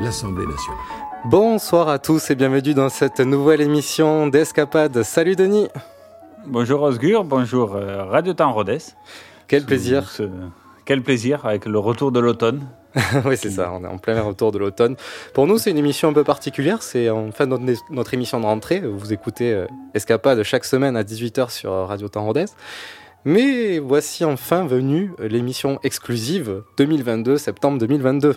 l'Assemblée nationale. Bonsoir à tous et bienvenue dans cette nouvelle émission d'Escapade. Salut Denis. Bonjour Osgur, bonjour euh, Radio Temps Rodez. Quel plaisir. Quel plaisir avec le retour de l'automne. oui, c'est ça, on est en plein retour de l'automne. Pour nous, c'est une émission un peu particulière. C'est en fin de notre, émission de rentrée. Vous écoutez euh, Escapade chaque semaine à 18h sur Radio Temps Rodez. Mais voici enfin venue l'émission exclusive 2022, septembre 2022.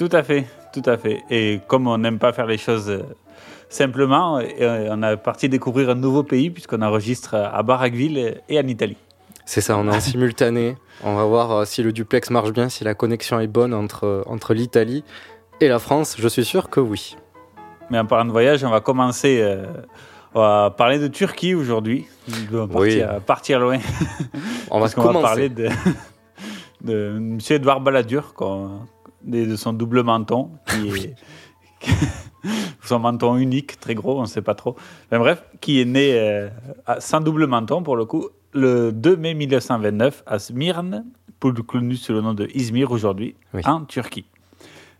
Tout à fait, tout à fait. Et comme on n'aime pas faire les choses euh, simplement, euh, on a parti découvrir un nouveau pays puisqu'on enregistre à Barraqueville et en Italie. C'est ça, on est en simultané. On va voir euh, si le duplex marche bien, si la connexion est bonne entre, entre l'Italie et la France. Je suis sûr que oui. Mais en parlant de voyage, on va commencer. on va parler de Turquie aujourd'hui. On va oui. partir, loin. On va commencer. va parler de, de M. Edouard Balladur, de son double menton, qui est. son menton unique, très gros, on ne sait pas trop. Mais bref, qui est né euh, sans double menton pour le coup, le 2 mai 1929 à Smyrne, plus connu sous le nom de Izmir aujourd'hui, en Turquie.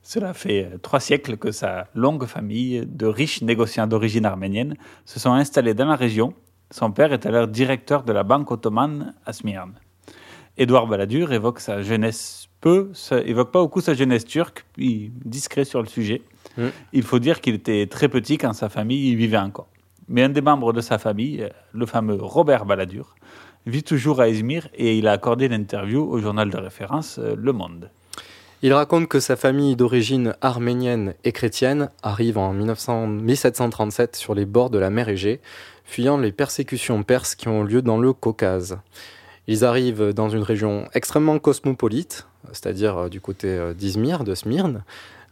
Cela fait euh, trois siècles que sa longue famille de riches négociants d'origine arménienne se sont installés dans la région. Son père est alors directeur de la banque ottomane à Smyrne. Édouard Balladur évoque sa jeunesse peu, ça évoque pas beaucoup sa jeunesse turque, puis discret sur le sujet. Mm. Il faut dire qu'il était très petit quand sa famille y vivait encore. Mais un des membres de sa famille, le fameux Robert Balladur, vit toujours à Izmir et il a accordé l'interview au journal de référence euh, Le Monde. Il raconte que sa famille d'origine arménienne et chrétienne arrive en 1737 sur les bords de la mer Égée, fuyant les persécutions perses qui ont lieu dans le Caucase. Ils arrivent dans une région extrêmement cosmopolite, c'est-à-dire euh, du côté euh, d'Izmir, de Smyrne.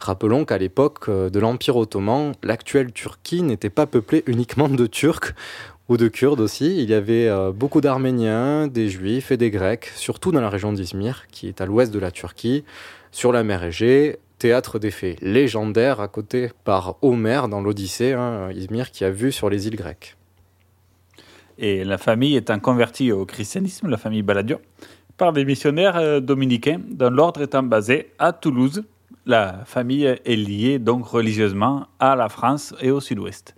Rappelons qu'à l'époque de l'Empire ottoman, l'actuelle Turquie n'était pas peuplée uniquement de Turcs ou de Kurdes aussi. Il y avait euh, beaucoup d'Arméniens, des Juifs et des Grecs, surtout dans la région d'Izmir, qui est à l'ouest de la Turquie, sur la mer Égée, théâtre des faits légendaires à côté par Homère dans l'Odyssée, hein, Izmir qui a vu sur les îles grecques. Et la famille étant convertie au christianisme, la famille Balladur, par des missionnaires euh, dominicains, dont l'ordre étant basé à Toulouse. La famille est liée donc religieusement à la France et au sud-ouest.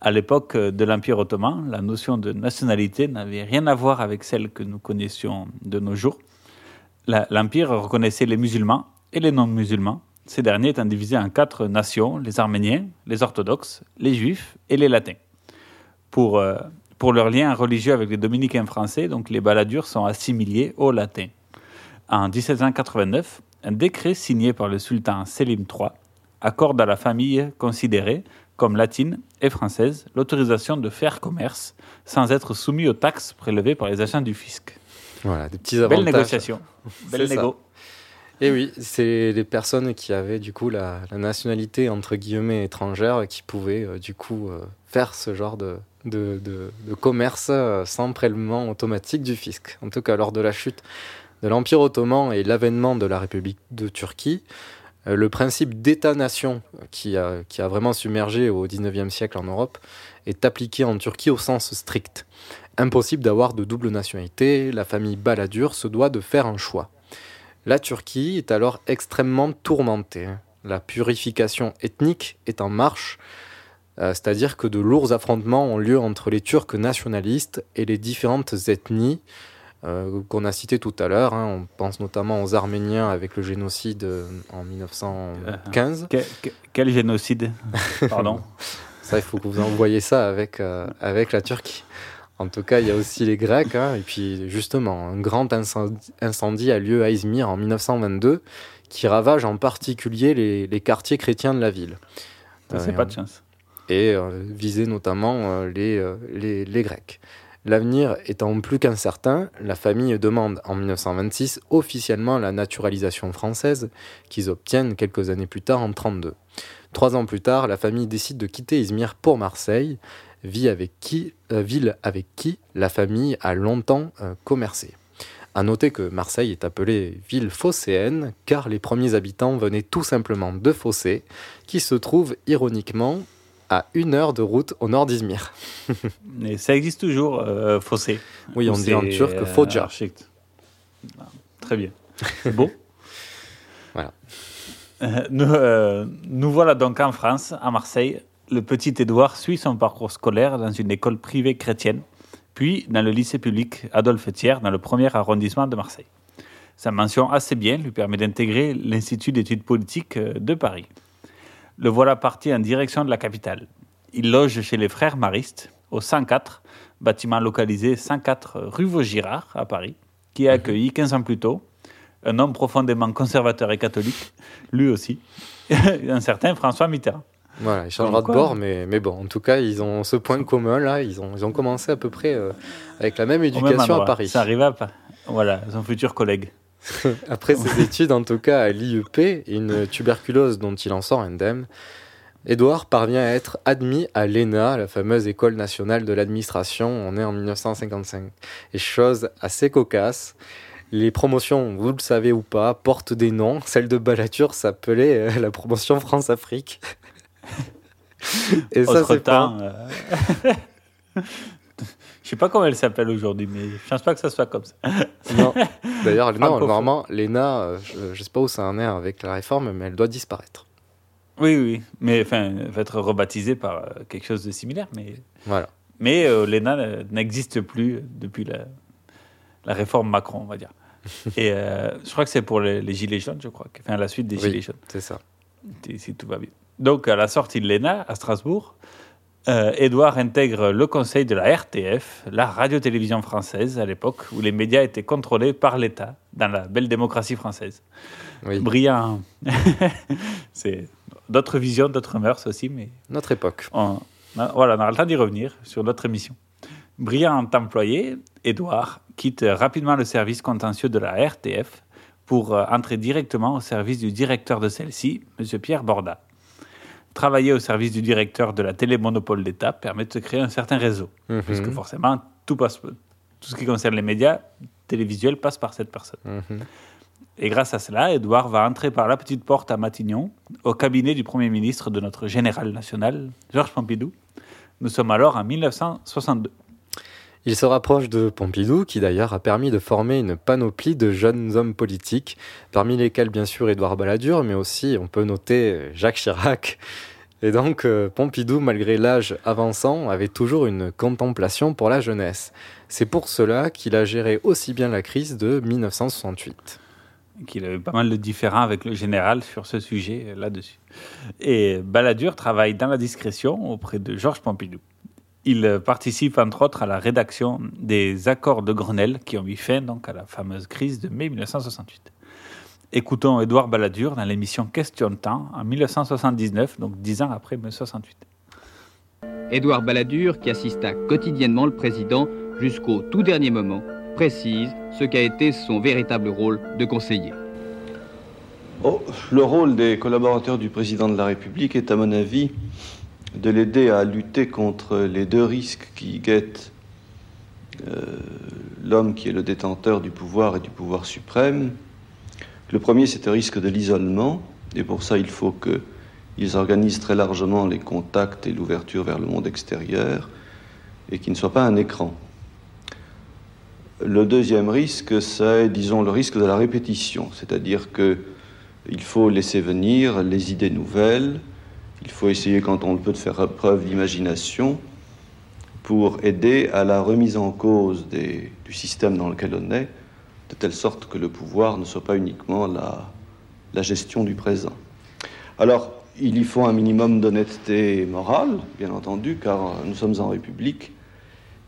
À l'époque de l'Empire ottoman, la notion de nationalité n'avait rien à voir avec celle que nous connaissions de nos jours. L'Empire reconnaissait les musulmans et les non-musulmans, ces derniers étant divisés en quatre nations, les Arméniens, les orthodoxes, les Juifs et les Latins. Pour, euh, pour leur lien religieux avec les dominicains français, donc les baladures sont assimilés aux Latins. En 1789, un décret signé par le sultan Selim III accorde à la famille considérée comme latine et française, l'autorisation de faire commerce sans être soumis aux taxes prélevées par les agents du fisc. Voilà, des petits avantages. Belle négociation. Belle négo. Et oui, c'est les personnes qui avaient du coup la, nationalité entre guillemets étrangère qui pouvaient euh, du coup euh, faire ce genre de, de, commerce euh, sans prélèvement automatique du fisc. En tout cas, lors de la chute de l'Empire ottoman et l'avènement de la République de Turquie, euh, le principe d'État-nation qui a, qui a vraiment submergé au XIXe siècle en Europe est appliqué en Turquie au sens strict. Impossible d'avoir de double nationalité, la famille Balladur se doit de faire un choix. La Turquie est alors extrêmement tourmentée. La purification ethnique est en marche, c'est-à-dire que de lourds affrontements ont lieu entre les Turcs nationalistes et les différentes ethnies, euh, qu'on a cité tout à l'heure. Hein. On pense notamment aux Arméniens avec le génocide euh, en 1915. quel, génocide? Pardon Ça, il faut que vous envoyiez ça avec, euh, avec la Turquie. En tout cas, il y a aussi les Grecs. hein, et puis, justement, un grand incendie, incendie a lieu à Izmir en 1922 qui ravage en particulier les, les quartiers chrétiens de la ville. Ça, c'est Euh, pas de chance. Et euh, visait notamment euh, les, euh, les, les Grecs. L'avenir étant plus qu'incertain, la famille demande en 1926 officiellement la naturalisation française qu'ils obtiennent quelques années plus tard en 1932. Trois ans plus tard, la famille décide de quitter Izmir pour Marseille, ville avec qui la famille a longtemps commercé. À noter que Marseille est appelée ville phocéenne car les premiers habitants venaient tout simplement de Fossé, qui se trouve ironiquement à une heure de route au nord d'Izmir. Et ça existe toujours, euh, fossé. Oui, on dit en turc euh. Ah, Très bien. C'est beau. Voilà. Euh, nous, euh, nous voilà donc en France, à Marseille. Le petit Édouard suit son parcours scolaire dans une école privée chrétienne, puis dans le lycée public Adolphe Thiers, dans le premier arrondissement de Marseille. Sa mention assez bien lui permet d'intégrer l'Institut d'études politiques de Paris. Le voilà parti en direction de la capitale. Il loge chez les frères Maristes, au 104, bâtiment localisé 104 rue Vaugirard, à Paris, qui a accueilli 15 ans plus tôt un homme profondément conservateur et catholique, lui aussi, un certain François Mitterrand. Voilà, il changera de bord, mais, mais bon, en tout cas, ils ont ce point commun là. Ils ont, ils ont commencé à peu près euh, avec la même éducation à. Paris. Ça arriva à Voilà, son futur collègue. Après ses études, en tout cas à l'IEP, une tuberculose dont il en sort indemne, Édouard parvient à être admis à l'ENA, la fameuse école nationale de l'administration. On est en 1955. Et chose assez cocasse, les promotions, vous le savez ou pas, portent des noms. Celle de Ballature s'appelait euh, la promotion France-Afrique. Et ça, c'est pas... euh, Je sais pas comment elle s'appelle aujourd'hui, mais je pense pas que ça soit comme ça. Non. D'ailleurs, normalement, l'ENA, euh, je, je sais pas où ça en est avec la réforme, mais elle doit disparaître. Oui, oui, mais enfin, elle va être rebaptisée par euh, quelque chose de similaire, mais Voilà. mais euh, l'ENA n'existe plus depuis la, la réforme Macron, on va dire. Et euh, je crois que c'est pour les, les gilets jaunes, je crois, enfin la suite des Oui. gilets jaunes. C'est ça. si tout va bien. Donc, à la sortie de l'ENA, à Strasbourg, euh, Édouard intègre le conseil de la RTF, la radio-télévision française, à l'époque, où les médias étaient contrôlés par l'État, dans la belle démocratie française. Oui. Brillant. C'est d'autres visions, d'autres mœurs aussi, mais Notre époque. on, voilà, on aura le temps d'y revenir sur notre émission. Brillant employé, Édouard quitte rapidement le service contentieux de la RTF pour euh, entrer directement au service du directeur de celle-ci, M. Pierre Borda. Travailler au service du directeur de la télémonopole d'État permet de se créer un certain réseau, Mhm. puisque forcément, tout, passe, tout ce qui concerne les médias télévisuels passe par cette personne. Mhm. Et grâce à cela, Édouard va entrer par la petite porte à Matignon, au cabinet du Premier ministre de notre général national, Georges Pompidou. Nous sommes alors en 1962. Il se rapproche de Pompidou, qui d'ailleurs a permis de former une panoplie de jeunes hommes politiques, parmi lesquels bien sûr Édouard Balladur, mais aussi on peut noter Jacques Chirac. Et donc euh, Pompidou, malgré l'âge avançant, avait toujours une contemplation pour la jeunesse. C'est pour cela qu'il a géré aussi bien la crise de 1968. qu'il avait pas mal de différends avec le général sur ce sujet euh, là-dessus. Et Balladur travaille dans la discrétion auprès de Georges Pompidou. Il participe entre autres à la rédaction des accords de Grenelle qui ont mis fin donc à la fameuse crise de mai 1968. Écoutons Édouard Balladur dans l'émission Question de temps en 1979, donc dix ans après 1968. Édouard Balladur, qui assista quotidiennement le président jusqu'au tout dernier moment, précise ce qu'a été son véritable rôle de conseiller. Oh, le rôle des collaborateurs du président de la République est, à mon avis, de l'aider à lutter contre les deux risques qui guettent euh, l'homme qui est le détenteur du pouvoir et du pouvoir suprême. Le premier, c'est le risque de l'isolement, et pour ça, il faut qu'ils organisent très largement les contacts et l'ouverture vers le monde extérieur, et qu'ils ne soient pas un écran. Le deuxième risque, c'est, disons, le risque de la répétition, c'est-à-dire que il faut laisser venir les idées nouvelles, il faut essayer, quand on le peut, de faire preuve d'imagination pour aider à la remise en cause du système dans lequel on est, de telle sorte que le pouvoir ne soit pas uniquement la, gestion du présent. Alors, il y faut un minimum d'honnêteté morale, bien entendu, car nous sommes en République,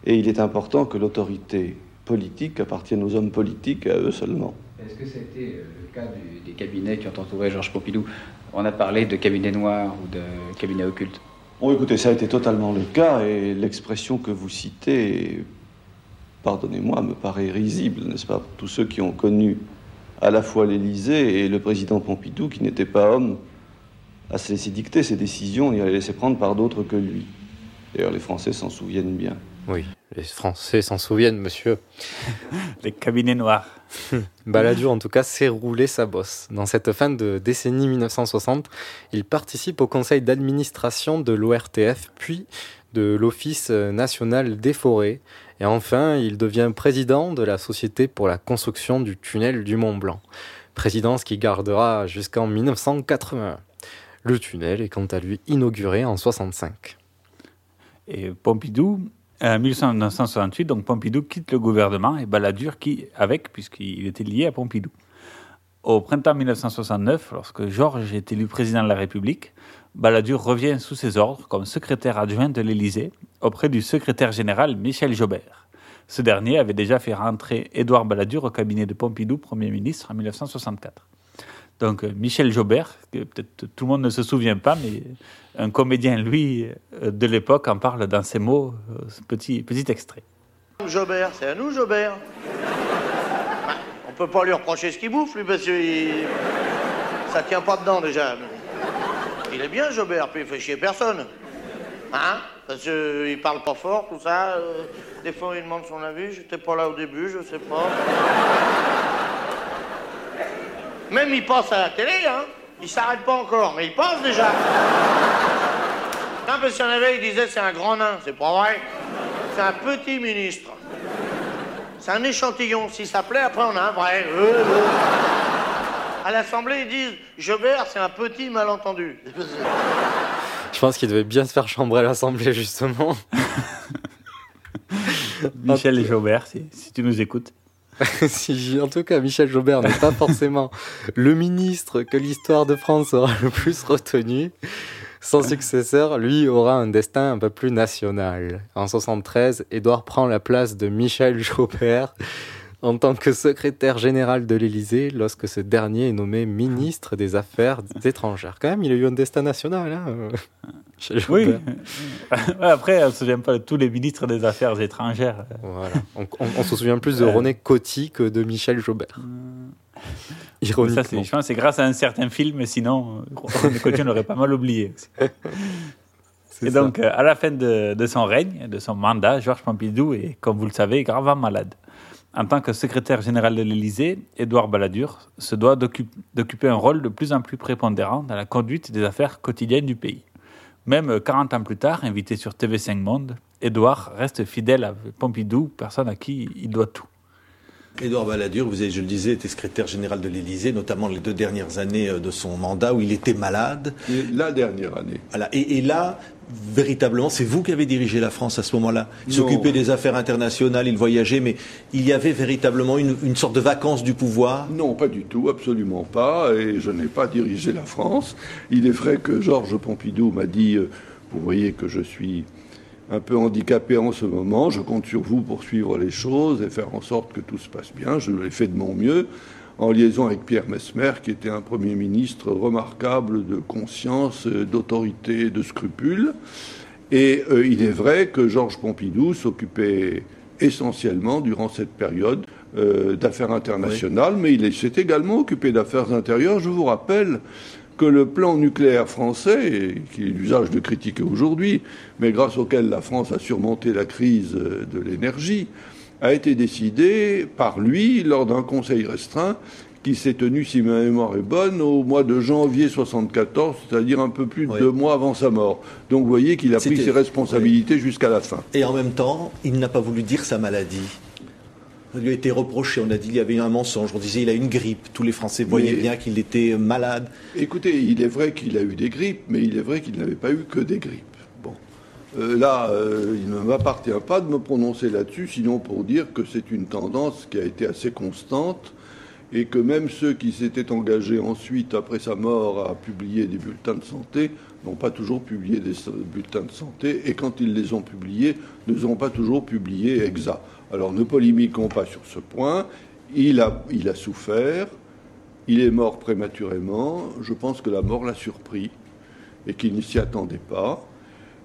et il est important que l'autorité politique appartienne aux hommes politiques et à eux seulement. Est-ce que c'était euh, le cas des cabinets qui ont entouré Georges Pompidou? On a parlé de cabinet noir ou de cabinet occulte. Bon, écoutez, ça a été totalement le cas, et l'expression que vous citez, pardonnez-moi, me paraît risible, n'est-ce pas, pour tous ceux qui ont connu à la fois l'Élysée et le président Pompidou, qui n'était pas homme à se laisser dicter ses décisions et à les laisser prendre par d'autres que lui. D'ailleurs, les Français s'en souviennent bien. Oui, les Français s'en souviennent, monsieur. Les cabinets noirs. Balladur, en tout cas, s'est roulé sa bosse. Dans cette fin de décennie 1960, il participe au conseil d'administration de l'ORTF, puis de l'Office national des forêts. Et enfin, il devient président de la Société pour la construction du tunnel du Mont Blanc. Présidence qui gardera jusqu'en 1981. Le tunnel est quant à lui inauguré en 65. Et Pompidou, en 1968, donc Pompidou quitte le gouvernement et Balladur qui avec, puisqu'il était lié à Pompidou. Au printemps 1969, lorsque Georges est élu président de la République, Balladur revient sous ses ordres comme secrétaire adjoint de l'Élysée auprès du secrétaire général Michel Jobert. Ce dernier avait déjà fait rentrer Édouard Balladur au cabinet de Pompidou, Premier ministre, en 1964. Donc euh, Michel Jobert, que peut-être tout le monde ne se souvient pas, mais un comédien, lui, euh, de l'époque, en parle dans ses mots, euh, ce petit, petit extrait. Jobert, c'est à nous, Jobert. Bah, on peut pas lui reprocher ce qu'il bouffe, lui, parce que il- ça tient pas dedans déjà. Il est bien, Jobert, puis il fait chier personne. Hein? Parce qu'il parle pas fort, tout ça. euh, des fois, il demande son avis. J'étais pas là au début, je sais pas. Même il passe à la télé, hein. Il s'arrête pas encore, mais il passe déjà. Non, parce qu'il y en avait, il disait c'est un grand nain. C'est pas vrai. C'est un petit ministre. C'est un échantillon. Si ça plaît, après on a un vrai. Euh, euh. À l'Assemblée, ils disent Jobert, c'est un petit malentendu. Je pense qu'il devait bien se faire chambrer à l'Assemblée, justement. Michel Jobert, si, si tu nous écoutes. en tout cas, Michel Jobert n'est pas forcément le ministre que l'histoire de France aura le plus retenu. Son successeur, lui, aura un destin un peu plus national. En 73, Édouard prend la place de Michel Jobert en tant que secrétaire général de l'Élysée lorsque ce dernier est nommé ministre des Affaires étrangères. Quand même, il a eu un destin national, hein, euh, Oui. Après, on ne se souvient pas de tous les ministres des Affaires étrangères. Voilà. On, on- on se souvient plus de René Coty que de Michel Jobert. Ça, Ironiquement. c'est, je pense que c'est grâce à un certain film, sinon, René Coty, on l'aurait pas mal oublié. Et donc, euh, à la fin de, de son règne, de son mandat, Georges Pompidou est, comme vous le savez, gravement malade. En tant que secrétaire général de l'Élysée, Édouard Balladur se doit d'occup- d'occuper un rôle de plus en plus prépondérant dans la conduite des affaires quotidiennes du pays. Même euh, 40 ans plus tard, invité sur TV5 Monde, Édouard reste fidèle à Pompidou, personne à qui il doit tout. Édouard Balladur, vous avez, je le disais, était secrétaire général de l'Élysée, notamment les deux dernières années euh, de son mandat où il était malade. La dernière année. Voilà. Et, et là, véritablement, c'est vous qui avez dirigé la France à ce moment-là. Il s'occupait des affaires internationales, il voyageait, mais il y avait véritablement une, une sorte de vacances du pouvoir. Non, pas du tout, absolument pas. Et je n'ai pas dirigé la France. Il est vrai que Georges Pompidou m'a dit euh, Vous voyez que je suis un peu handicapé en ce moment. Je compte sur vous pour suivre les choses et faire en sorte que tout se passe bien. Je l'ai fait de mon mieux, en liaison avec Pierre Mesmer, qui était un Premier ministre remarquable de conscience, euh, d'autorité, de scrupules. Et euh, il est vrai que Georges Pompidou s'occupait essentiellement, durant cette période, euh, d'affaires internationales, mais il s'est également occupé d'affaires intérieures. Je vous rappelle que le plan nucléaire français, qui est l'usage de critiquer aujourd'hui, mais grâce auquel la France a surmonté la crise de l'énergie, a été décidé par lui lors d'un conseil restreint qui s'est tenu, si ma mémoire est bonne, au mois de janvier 74, c'est-à-dire un peu plus de deux mois avant sa mort. Donc vous voyez qu'il a pris ses responsabilités jusqu'à la fin. Et en même temps, il n'a pas voulu dire sa maladie. Lui a été reproché. On a dit qu'il y avait eu un mensonge. On disait il a une grippe. Tous les Français voyaient Mais- bien qu'il était malade. Écoutez, il est vrai qu'il a eu des grippes, mais il est vrai qu'il n'avait pas eu que des grippes. Bon. Euh, là, euh, il ne m'appartient pas de me prononcer là-dessus, sinon pour dire que c'est une tendance qui a été assez constante et que même ceux qui s'étaient engagés ensuite, après sa mort, à publier des bulletins de santé, n'ont pas toujours publié des bulletins de santé, et quand ils les ont publiés, ne ont pas toujours publié exact. Alors ne polémiquons pas sur ce point. Il a, il a souffert, il est mort prématurément. Je pense que la mort l'a surpris et qu'il ne s'y attendait pas.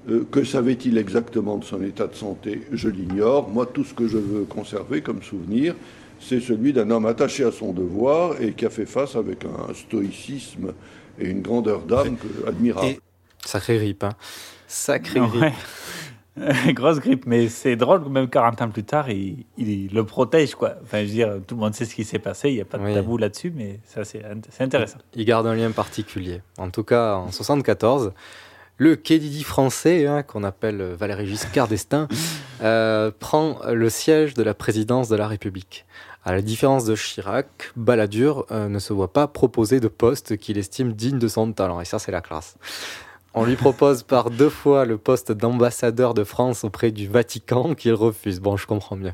Euh, que savait-il exactement de son état de santé? Je l'ignore. Moi, tout ce que je veux conserver comme souvenir, c'est celui d'un homme attaché à son devoir et qui a fait face avec un stoïcisme et une grandeur d'âme admirable. Sacré grippe, hein. Sacré grippe. Grosse grippe, mais c'est drôle que même 40 ans plus tard, il, il, le protège, quoi. Enfin, je veux dire, tout le monde sait ce qui s'est passé, il n'y a pas de tabou là-dessus, mais ça, c'est intéressant. Il garde un lien particulier. En tout cas, en 74, le Kennedy français, hein, qu'on appelle Valéry Giscard d'Estaing, euh, prend le siège de la présidence de la République. À la différence de Chirac, Balladur euh, ne se voit pas proposer de poste qu'il estime digne de son talent, et ça, c'est la classe. On lui propose par deux fois le poste d'ambassadeur de France auprès du Vatican qu'il refuse. Bon, je comprends bien.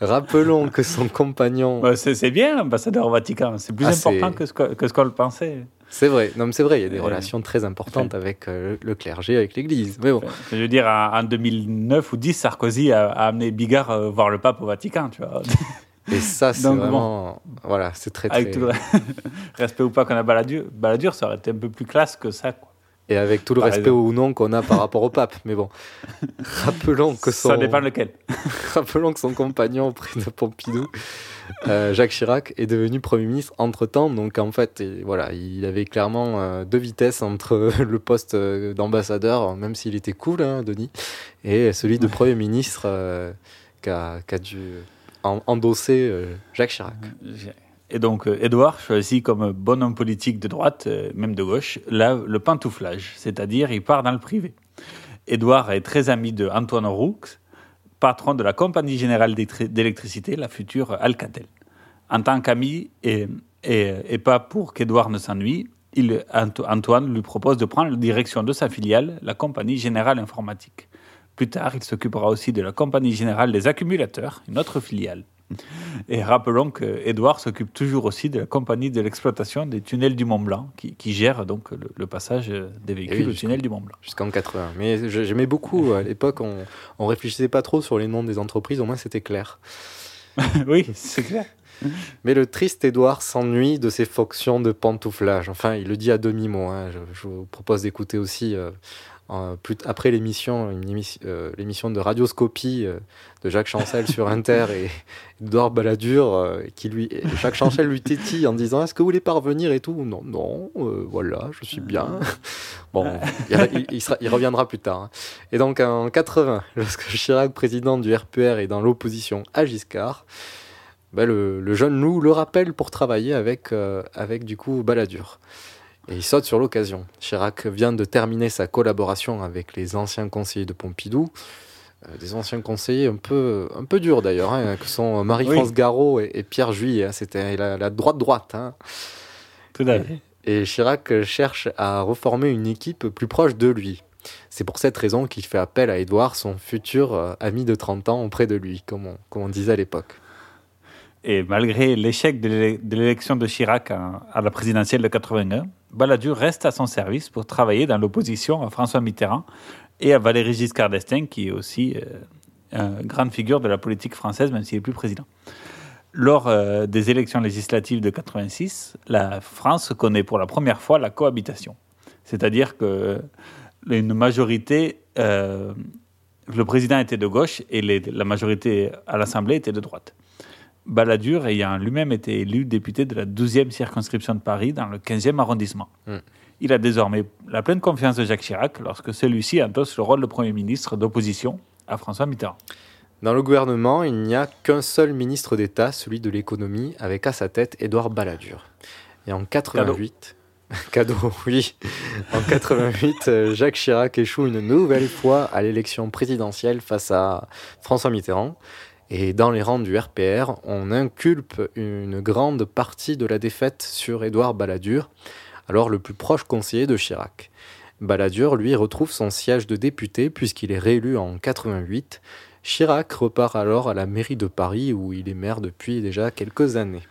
Rappelons que son compagnon. Bah, c'est bien, ambassadeur au Vatican. C'est plus ah, important que ce qu'on le pensait. C'est vrai, non, c'est vrai, il y a des relations très importantes avec euh, le clergé, avec l'Église. Mais bon. Je veux dire, en 2009 ou 10, Sarkozy a, amené Bigard euh, voir le pape au Vatican, tu vois. Et ça, c'est vraiment. Voilà, c'est très, très. Avec tout le respect ou pas qu'on a Balladur, Balladur, ça aurait été un peu plus classe que ça, quoi. Et avec tout le respect ou non qu'on a par rapport au pape. Mais bon, rappelons que son... Ça dépend lequel. rappelons que son compagnon auprès de Pompidou, euh, Jacques Chirac, est devenu Premier ministre entre-temps. Donc en fait, voilà, il avait clairement euh, deux vitesses entre le poste euh, d'ambassadeur, même s'il était cool, hein, Denis, et celui de Premier ministre qu'a dû endosser Jacques Chirac. Et donc, Edouard euh, choisit comme bon homme politique de droite, euh, même de gauche, le pantouflage, c'est-à-dire il part dans le privé. Édouard est très ami de Antoine Roux, patron de la Compagnie Générale d'électricité, la future Alcatel. En tant qu'ami, et, et, pas pour qu'Edouard ne s'ennuie, Antoine lui propose de prendre la direction de sa filiale, la Compagnie Générale Informatique. Plus tard, il s'occupera aussi de la Compagnie Générale des Accumulateurs, une autre filiale. Et rappelons qu'Edouard s'occupe toujours aussi de la compagnie de l'exploitation des tunnels du Mont Blanc, qui, gère donc le, passage des véhicules au tunnel du Mont Blanc. Jusqu'en 80. Mais j'aimais beaucoup, à l'époque, on, on réfléchissait pas trop sur les noms des entreprises, au moins c'était clair. oui, c'est clair. Mais le triste Édouard s'ennuie de ses fonctions de pantouflage. Enfin, il le dit à demi-mot. Hein. Je, vous propose d'écouter aussi euh, après l'émission, euh, l'émission de radioscopie euh, de Jacques Chancel sur Inter et Edouard Balladur, euh, qui lui, Jacques Chancel lui tétille en disant Est-ce que vous voulez parvenir et tout? Non, non, voilà, je suis bien. bon, il, reviendra plus tard. Hein. Et donc en 80, lorsque Chirac, président du RPR, est dans l'opposition à Giscard, ben, le, jeune loup le rappelle pour travailler avec, avec du coup Balladur. Et il saute sur l'occasion. Chirac vient de terminer sa collaboration avec les anciens conseillers de Pompidou, euh, des anciens conseillers un peu, un peu durs d'ailleurs, hein, que sont Marie-France Garot et, Pierre Juillet. Hein. C'était la, droite-droite. Hein. Tout à fait. Et, Chirac cherche à reformer une équipe plus proche de lui. C'est pour cette raison qu'il fait appel à Édouard, son futur euh, ami de 30 ans, auprès de lui, comme on, comme on disait à l'époque. Et malgré l'échec de l'élection de Chirac à la présidentielle de 81, Balladur reste à son service pour travailler dans l'opposition à François Mitterrand et à Valéry Giscard d'Estaing, qui est aussi euh, une grande figure de la politique française, même s'il n'est plus président. Lors euh, des élections législatives de 86, la France connaît pour la première fois la cohabitation. C'est-à-dire que une majorité, euh, le président était de gauche et la majorité à l'Assemblée était de droite. Balladur ayant lui-même été élu député de la 12e circonscription de Paris dans le 15e arrondissement. Hmm. Il a désormais la pleine confiance de Jacques Chirac lorsque celui-ci endosse le rôle de Premier ministre d'opposition à François Mitterrand. Dans le gouvernement, il n'y a qu'un seul ministre d'État, celui de l'économie, avec à sa tête Édouard Balladur. Et en 88, cadeau, oui. En 88, euh, Jacques Chirac échoue une nouvelle fois à l'élection présidentielle face à François Mitterrand. Et dans les rangs du RPR, on inculpe une grande partie de la défaite sur Édouard Balladur, alors le plus proche conseiller de Chirac. Balladur, lui, retrouve son siège de député puisqu'il est réélu en 88. Chirac repart alors à la mairie de Paris où il est maire depuis déjà quelques années.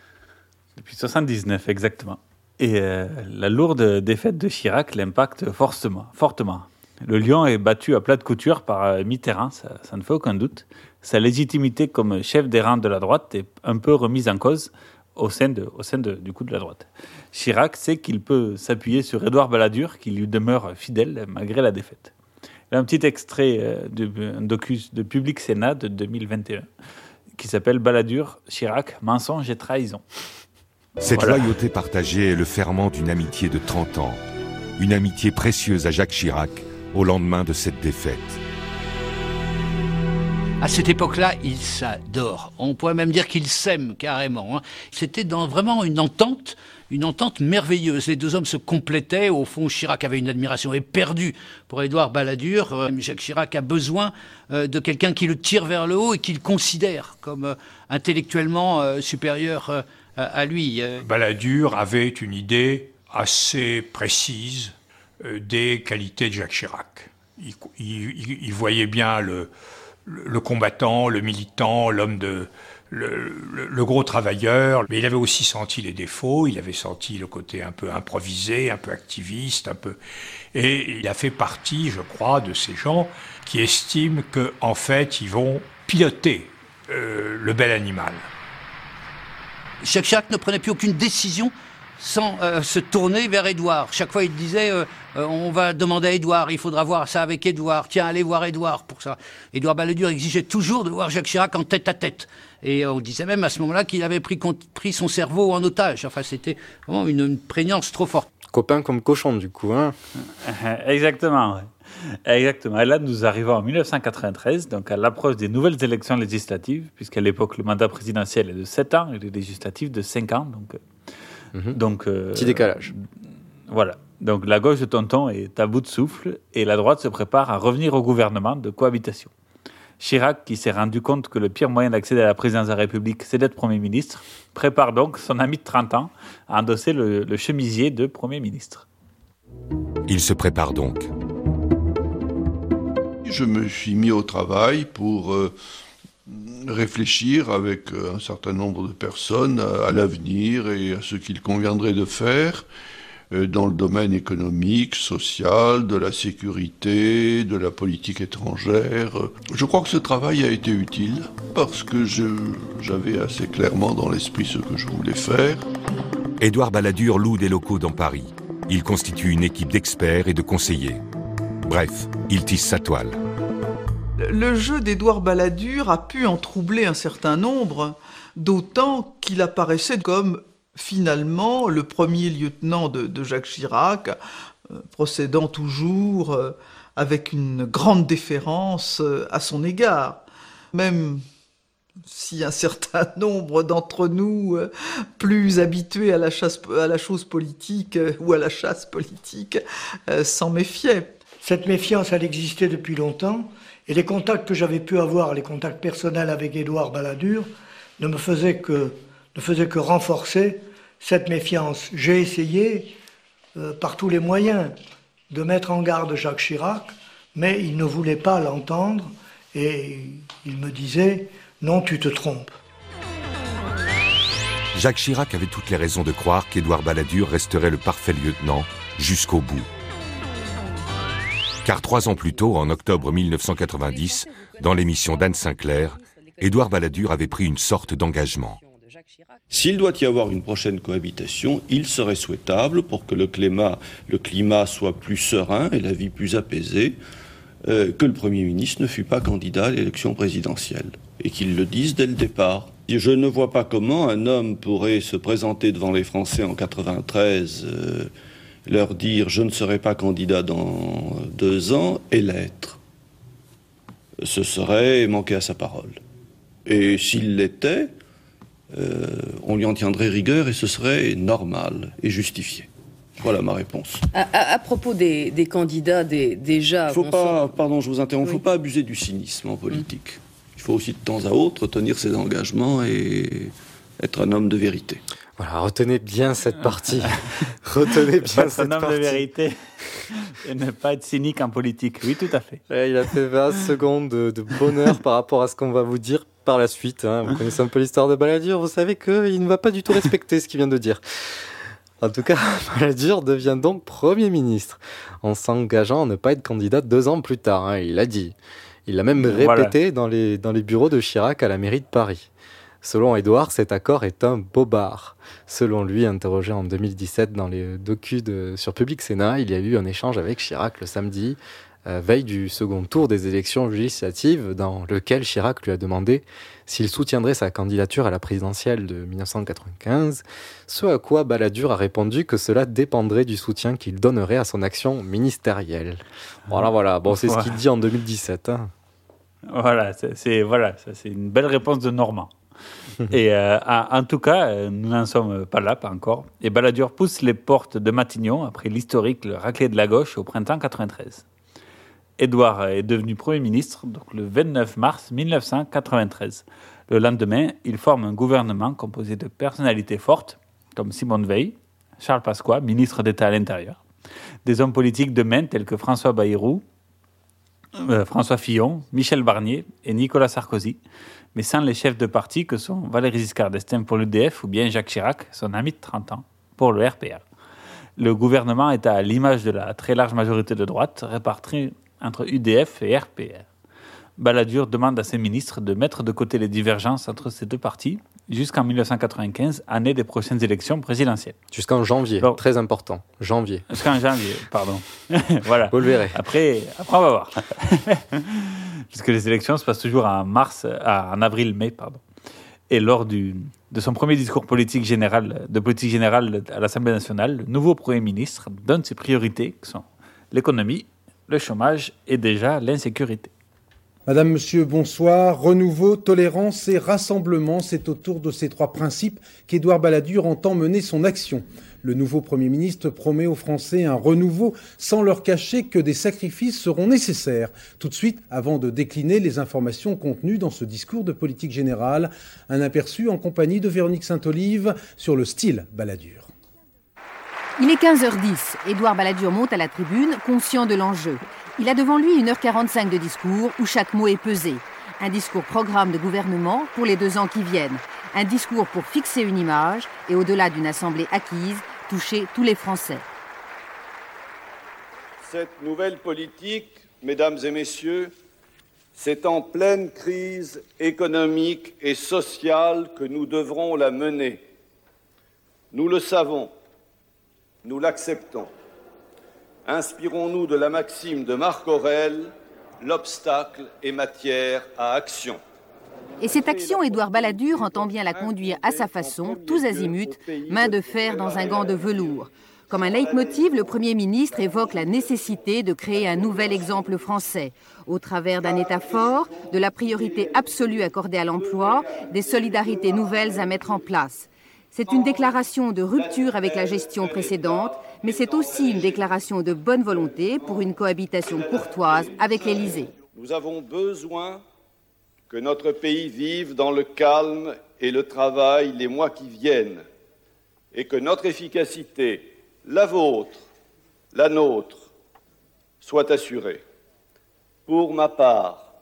Depuis 79, exactement. Et euh, la lourde défaite de Chirac l'impacte fortement, fortement. Le lion est battu à plat de couture par euh, Mitterrand, ça, ça, ne fait aucun doute. Sa légitimité comme chef des rangs de la droite est un peu remise en cause au sein, de, au sein de, du coup de la droite. Chirac sait qu'il peut s'appuyer sur Édouard Balladur, qui lui demeure fidèle malgré la défaite. Là, un petit extrait euh, d'un docus de Public Sénat de 2021 qui s'appelle Balladur, Chirac, mensonge et trahison. Cette voilà. loyauté partagée est le ferment d'une amitié de 30 ans, une amitié précieuse à Jacques Chirac au lendemain de cette défaite. À cette époque-là, ils s'adorent. On pourrait même dire qu'ils s'aiment carrément. Hein. C'était dans vraiment une entente, une entente merveilleuse. Les deux hommes se complétaient. Au fond, Chirac avait une admiration éperdue pour Édouard Balladur. Euh, Jacques Chirac a besoin euh, de quelqu'un qui le tire vers le haut et qu'il considère comme euh, intellectuellement supérieur à lui. Balladur avait une idée assez précise des qualités de Jacques Chirac. Il, voyait bien le, le combattant, le militant, l'homme de. Le, gros travailleur, mais il avait aussi senti les défauts, il avait senti le côté un peu improvisé, un peu activiste, un peu. Et il a fait partie, je crois, de ces gens qui estiment qu'en en fait, ils vont piloter euh, le bel animal. Jacques Chirac ne prenait plus aucune décision sans euh, se tourner vers Édouard. Chaque fois, il disait euh, euh, on va demander à Édouard, il faudra voir ça avec Édouard. Tiens, allez voir Édouard pour ça. Édouard Balladur exigeait toujours de voir Jacques Chirac en tête à tête. Et on disait même à ce moment-là qu'il avait pris, pris, son cerveau en otage. Enfin, c'était vraiment une, une, prégnance trop forte. Copain comme cochon, du coup. Hein Exactement. Exactement. Et là, nous arrivons en 1993, donc à l'approche des nouvelles élections législatives, puisqu'à l'époque, le mandat présidentiel est de 7 ans et les législatives de 5 ans. Donc, Mmh. Donc, euh, Petit décalage. Voilà. Donc la gauche de Tonton est à bout de souffle et la droite se prépare à revenir au gouvernement de cohabitation. Chirac, qui s'est rendu compte que le pire moyen d'accéder à la présidence de la République, c'est d'être Premier ministre, prépare donc son ami de 30 ans à endosser le, le chemisier de Premier ministre. Il se prépare donc. Je me suis mis au travail pour euh, réfléchir avec un certain nombre de personnes à, à l'avenir et à ce qu'il conviendrait de faire euh, dans le domaine économique, social, de la sécurité, de la politique étrangère. Je crois que ce travail a été utile parce que j'avais assez clairement dans l'esprit ce que je voulais faire. Édouard Balladur loue des locaux dans Paris. Il constitue une équipe d'experts et de conseillers. Bref, il tisse sa toile. Le jeu d'Édouard Balladur a pu en troubler un certain nombre, d'autant qu'il apparaissait comme finalement le premier lieutenant de, Jacques Chirac, euh, procédant toujours euh, avec une grande déférence euh, à son égard. Même si un certain nombre d'entre nous, plus habitués à la, chasse, à la chose politique ou à la chasse politique, s'en méfiaient. Cette méfiance, elle existait depuis longtemps, et les contacts que j'avais pu avoir, les contacts personnels avec Édouard Balladur, ne me faisaient que, ne faisaient que renforcer cette méfiance. J'ai essayé, euh, par tous les moyens, de mettre en garde Jacques Chirac, mais il ne voulait pas l'entendre, et il me disait non, tu te trompes. Jacques Chirac avait toutes les raisons de croire qu'Édouard Balladur resterait le parfait lieutenant jusqu'au bout. Car trois ans plus tôt, en octobre 1990, dans l'émission d'Anne Sinclair, Édouard Balladur avait pris une sorte d'engagement. S'il doit y avoir une prochaine cohabitation, il serait souhaitable, pour que le climat, le climat soit plus serein et la vie plus apaisée, euh, que le Premier ministre ne fût pas candidat à l'élection présidentielle et qu'il le dise dès le départ. Je ne vois pas comment un homme pourrait se présenter devant les Français en 93, euh, leur dire je ne serai pas candidat dans deux ans et l'être. Ce serait manquer à sa parole. Et s'il l'était, euh, on lui en tiendrait rigueur et ce serait normal et justifié. Voilà ma réponse. À, à, à propos des, des candidats, des, déjà. Faut pas, pardon, je vous interromps. Il oui. ne faut pas abuser du cynisme en politique. Mmh. Il faut aussi de temps à autre tenir ses engagements et être un homme de vérité. Voilà, retenez bien cette partie. retenez bien cette partie. de vérité et ne pas être cynique en politique. Oui, tout à fait. Il a fait 20 secondes de, de bonheur par rapport à ce qu'on va vous dire par la suite. Hein. Vous connaissez un peu l'histoire de Balladur, vous savez qu'il ne va pas du tout respecter ce qu'il vient de dire. En tout cas, Balladur devient donc Premier ministre, en s'engageant à ne pas être candidat deux ans plus tard. Hein, il l'a dit. Il l'a même répété dans, les, dans les bureaux de Chirac à la mairie de Paris. Selon Édouard, cet accord est un bobard. Selon lui, interrogé en 2017 dans les docus de, sur Public Sénat, il y a eu un échange avec Chirac le samedi, euh, veille du second tour des élections législatives, dans lequel Chirac lui a demandé s'il soutiendrait sa candidature à la présidentielle de 1995, ce à quoi Balladur a répondu que cela dépendrait du soutien qu'il donnerait à son action ministérielle. Voilà, voilà. Bon, c'est ce qu'il dit en 2017. Hein. Voilà, c'est voilà, c'est une belle réponse de Normand. Et euh, en tout cas, euh, nous n'en sommes pas là, pas encore. Et Balladur pousse les portes de Matignon après l'historique le raclé de la gauche au printemps 93. Édouard est devenu Premier ministre le 29 mars 1993. Le lendemain, il forme un gouvernement composé de personnalités fortes comme Simone Veil, Charles Pasqua, ministre d'État à l'Intérieur, des hommes politiques de main tels que François Bayrou, euh, François Fillon, Michel Barnier et Nicolas Sarkozy, mais sans les chefs de parti que sont Valéry Giscard d'Estaing pour l'UDF ou bien Jacques Chirac, son ami de 30 ans, pour le RPA. Le gouvernement est à l'image de la très large majorité de droite, répartie entre UDF et RPR. Balladur demande à ses ministres de mettre de côté les divergences entre ces deux partis jusqu'en 1995, année des prochaines élections présidentielles. Jusqu'en janvier, très important, janvier. Jusqu'en janvier, pardon. voilà. Vous le verrez. Après, après on va voir. Puisque les élections se passent toujours en mars, en avril-mai, pardon. Et lors du, de son premier discours politique général, de politique générale à l'Assemblée nationale, le nouveau Premier ministre donne ses priorités, qui sont l'économie, le chômage et déjà l'insécurité. Madame, Monsieur, bonsoir. Renouveau, tolérance et rassemblement, c'est autour de ces trois principes qu'Édouard Balladur entend mener son action. Le nouveau Premier ministre promet aux Français un renouveau sans leur cacher que des sacrifices seront nécessaires. Tout de suite, avant de décliner les informations contenues dans ce discours de politique générale, un aperçu en compagnie de Véronique Saint-Olive sur le style Balladur. Il est 15h10. Édouard Balladur monte à la tribune, conscient de l'enjeu. Il a devant lui 1h45 de discours où chaque mot est pesé. Un discours programme de gouvernement pour les deux ans qui viennent. Un discours pour fixer une image et au-delà d'une assemblée acquise, toucher tous les Français. Cette nouvelle politique, mesdames et messieurs, c'est en pleine crise économique et sociale que nous devrons la mener. Nous le savons nous l'acceptons. Inspirons-nous de la maxime de Marc Aurèle, l'obstacle est matière à action. Et cette action, Édouard Balladur entend bien la conduire à sa façon, tous azimuts, main de fer dans un gant de velours. Comme un leitmotiv, le Premier ministre évoque la nécessité de créer un nouvel exemple français, au travers d'un État fort, de la priorité absolue accordée à l'emploi, des solidarités nouvelles à mettre en place. C'est une déclaration de rupture avec la gestion précédente, mais c'est aussi une déclaration de bonne volonté pour une cohabitation courtoise avec l'Élysée. Nous avons besoin que notre pays vive dans le calme et le travail les mois qui viennent, et que notre efficacité, la vôtre, la nôtre, soit assurée. Pour ma part,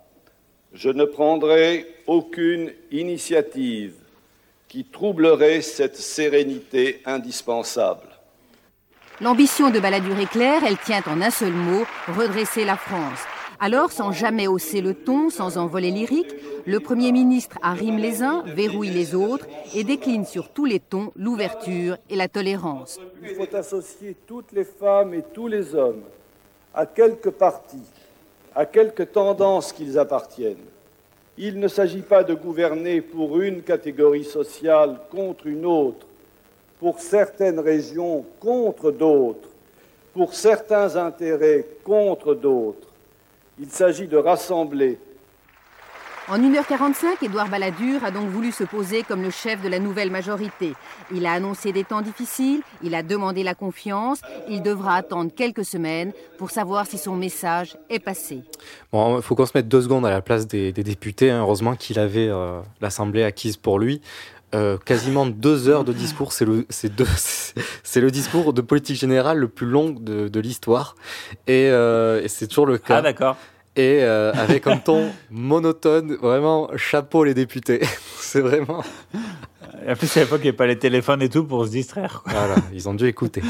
je ne prendrai aucune initiative qui troublerait cette sérénité indispensable. L'ambition de Balladur est claire, elle tient en un seul mot, redresser la France. Alors, sans jamais hausser le ton, sans envoler lyrique, le Premier ministre arrime les uns, verrouille les autres et décline sur tous les tons l'ouverture et la tolérance. Il faut associer toutes les femmes et tous les hommes à quelque parti, à quelque tendance qu'ils appartiennent. Il ne s'agit pas de gouverner pour une catégorie sociale contre une autre, pour certaines régions contre d'autres, pour certains intérêts contre d'autres. Il s'agit de rassembler en 1h45, Édouard Balladur a donc voulu se poser comme le chef de la nouvelle majorité. Il a annoncé des temps difficiles, il a demandé la confiance, il devra attendre quelques semaines pour savoir si son message est passé. Bon, il faut qu'on se mette deux secondes à la place des, députés. Hein. Heureusement qu'il avait euh, l'Assemblée acquise pour lui. Euh, quasiment deux heures de discours. C'est le, c'est le discours de politique générale le plus long de, l'histoire. Et, euh, et c'est toujours le cas. Ah, d'accord. Et euh, avec un ton monotone, vraiment chapeau les députés. c'est vraiment. En plus, à l'époque, il n'y avait pas les téléphones et tout pour se distraire. quoi. Voilà, ils ont dû écouter.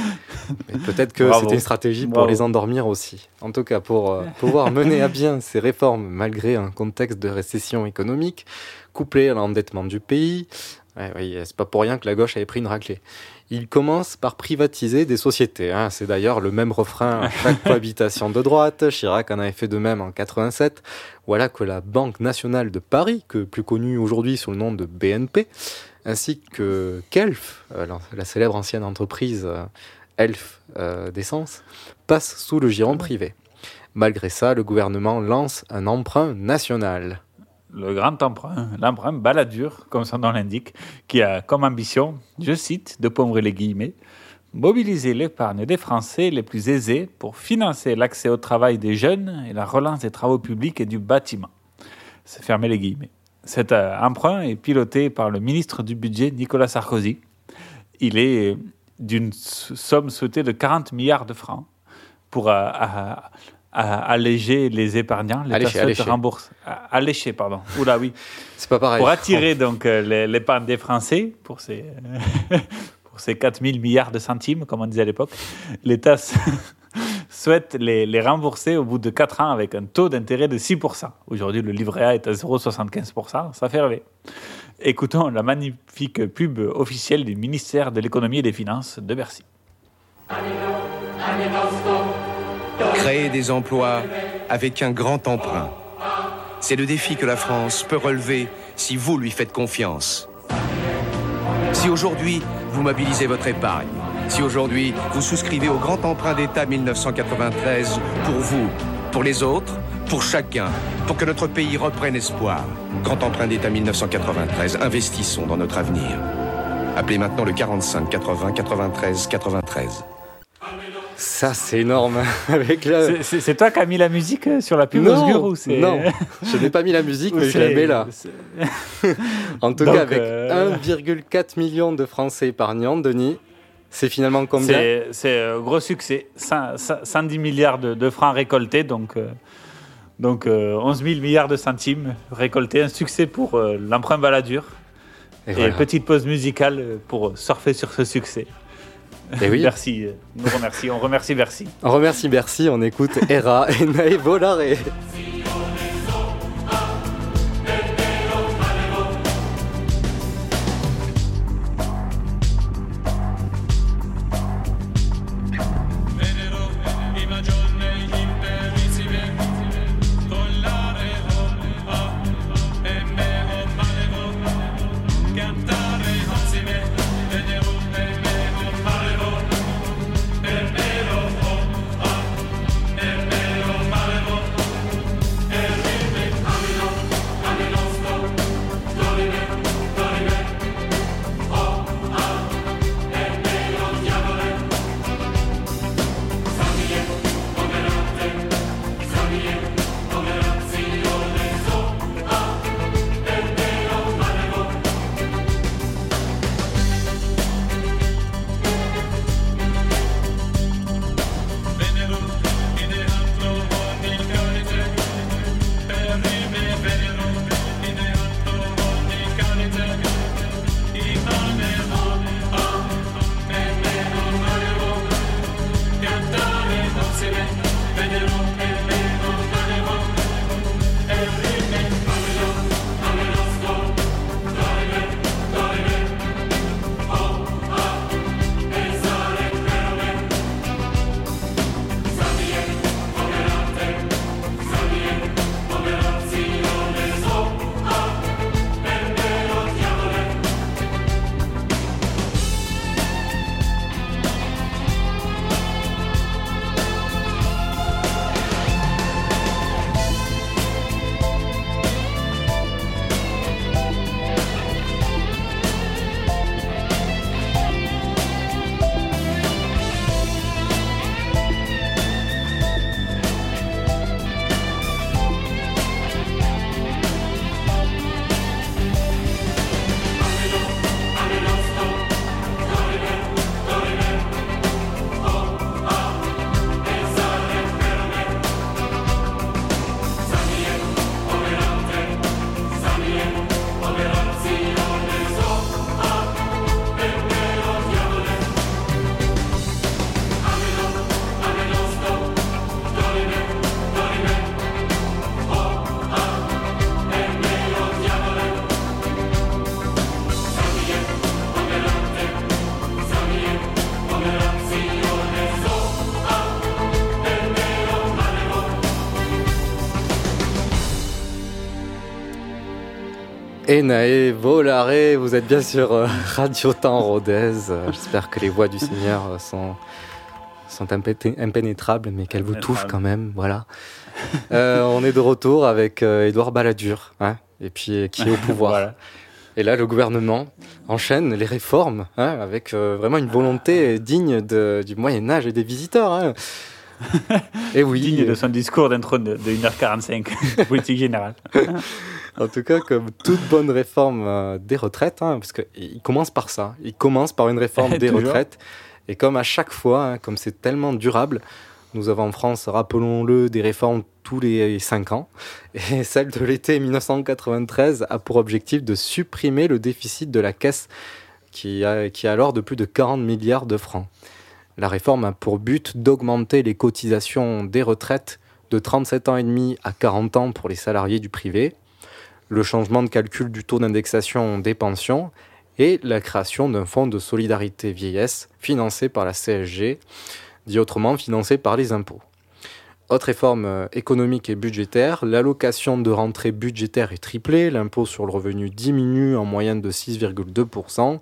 Peut-être que c'était une stratégie pour Bravo. les endormir aussi. En tout cas, pour euh, pouvoir mener à bien ces réformes malgré un contexte de récession économique, couplé à l'endettement du pays, ouais, oui, c'est pas pour rien que la gauche avait pris une raclée. Il commence par privatiser des sociétés. hein. C'est d'ailleurs le même refrain à chaque cohabitation de droite. Chirac en avait fait de même en 87. Voilà que la Banque nationale de Paris, que plus connue aujourd'hui sous le nom de BNP, ainsi que qu'Elf, euh, la, célèbre ancienne entreprise euh, Elf euh, d'essence, passe sous le giron privé. Malgré ça, le gouvernement lance un emprunt national. Le grand emprunt, l'emprunt Balladur, comme son nom l'indique, qui a comme ambition, je cite, de pommer les guillemets, mobiliser l'épargne des Français les plus aisés pour financer l'accès au travail des jeunes et la relance des travaux publics et du bâtiment. C'est fermer les guillemets. Cet euh, emprunt est piloté par le ministre du Budget Nicolas Sarkozy. Il est d'une somme souhaitée de 40 milliards de francs pour euh, alléger les épargnants. L'État Allécher, allécher. à- allécher, pardon. Oula, oui. C'est pas pareil. Pour attirer donc euh, les- l'épargne des Français, pour ces, pour ces 4000 milliards de centimes, comme on disait à l'époque, l'État souhaite les, les rembourser au bout de 4 ans avec un taux d'intérêt de 6%. Aujourd'hui, le livret A est à 0,75%, ça fait rêver. Écoutons la magnifique pub officielle du ministère de l'économie et des finances de Bercy. Créer des emplois avec un grand emprunt. C'est le défi que la France peut relever si vous lui faites confiance. Si aujourd'hui, vous mobilisez votre épargne, si aujourd'hui, vous souscrivez au grand emprunt d'État 1993 pour vous, pour les autres, pour chacun, pour que notre pays reprenne espoir. Grand emprunt d'État 1993, investissons dans notre avenir. Appelez maintenant le 45 80 93 93. Ça, c'est énorme. Avec la... C'est- toi qui as mis la musique euh, sur la pub non, Osgur ou c'est non, je n'ai pas mis la musique, mais je la mets là. en tout Donc, cas, avec euh, 1,4 million de Français épargnants, Denis, c'est finalement combien C'est un gros succès. Cin- cin- 110 milliards de, de francs récoltés, donc, euh, donc euh, 11 000 milliards de centimes récoltés. Un succès pour euh, l'emprunt Balladur. Et Et, voilà. petite pause musicale euh, pour surfer sur ce succès. Eh oui. Merci, euh, nous remercie. On remercie Bercy. On remercie Bercy, on écoute Hera et. Et Naé Volare, vous êtes bien sur euh, Radio Temps Rodez. J'espère que les voix du Seigneur euh, sont, sont impé- impénétrables, mais qu'elles vous touchent quand même. Voilà. Euh, on est de retour avec euh, Édouard Balladur, hein, et puis qui est au pouvoir. Voilà. Et là, le gouvernement enchaîne les réformes hein, avec vraiment une volonté digne de- du Moyen Âge et des visiteurs. hein. et oui, Digne de son discours d'intro de, de 1h45, politique générale. En tout cas, comme toute bonne réforme euh, des retraites, hein, parce qu'il commence par ça, il commence par une réforme des retraites. Et comme à chaque fois, hein, comme c'est tellement durable, nous avons en France, rappelons-le, des réformes tous les 5 ans. Et celle de l'été 1993 a pour objectif de supprimer le déficit de la caisse qui, a, qui est alors de plus de 40 milliards de francs. La réforme a pour but d'augmenter les cotisations des retraites de 37 ans et demi à 40 ans pour les salariés du privé, le changement de calcul du taux d'indexation des pensions et la création d'un fonds de solidarité vieillesse financé par la CSG, dit autrement financé par les impôts. Autre réforme euh, économique et budgétaire, l'allocation de rentrée budgétaire est triplée, l'impôt sur le revenu diminue en moyenne de 6,2%.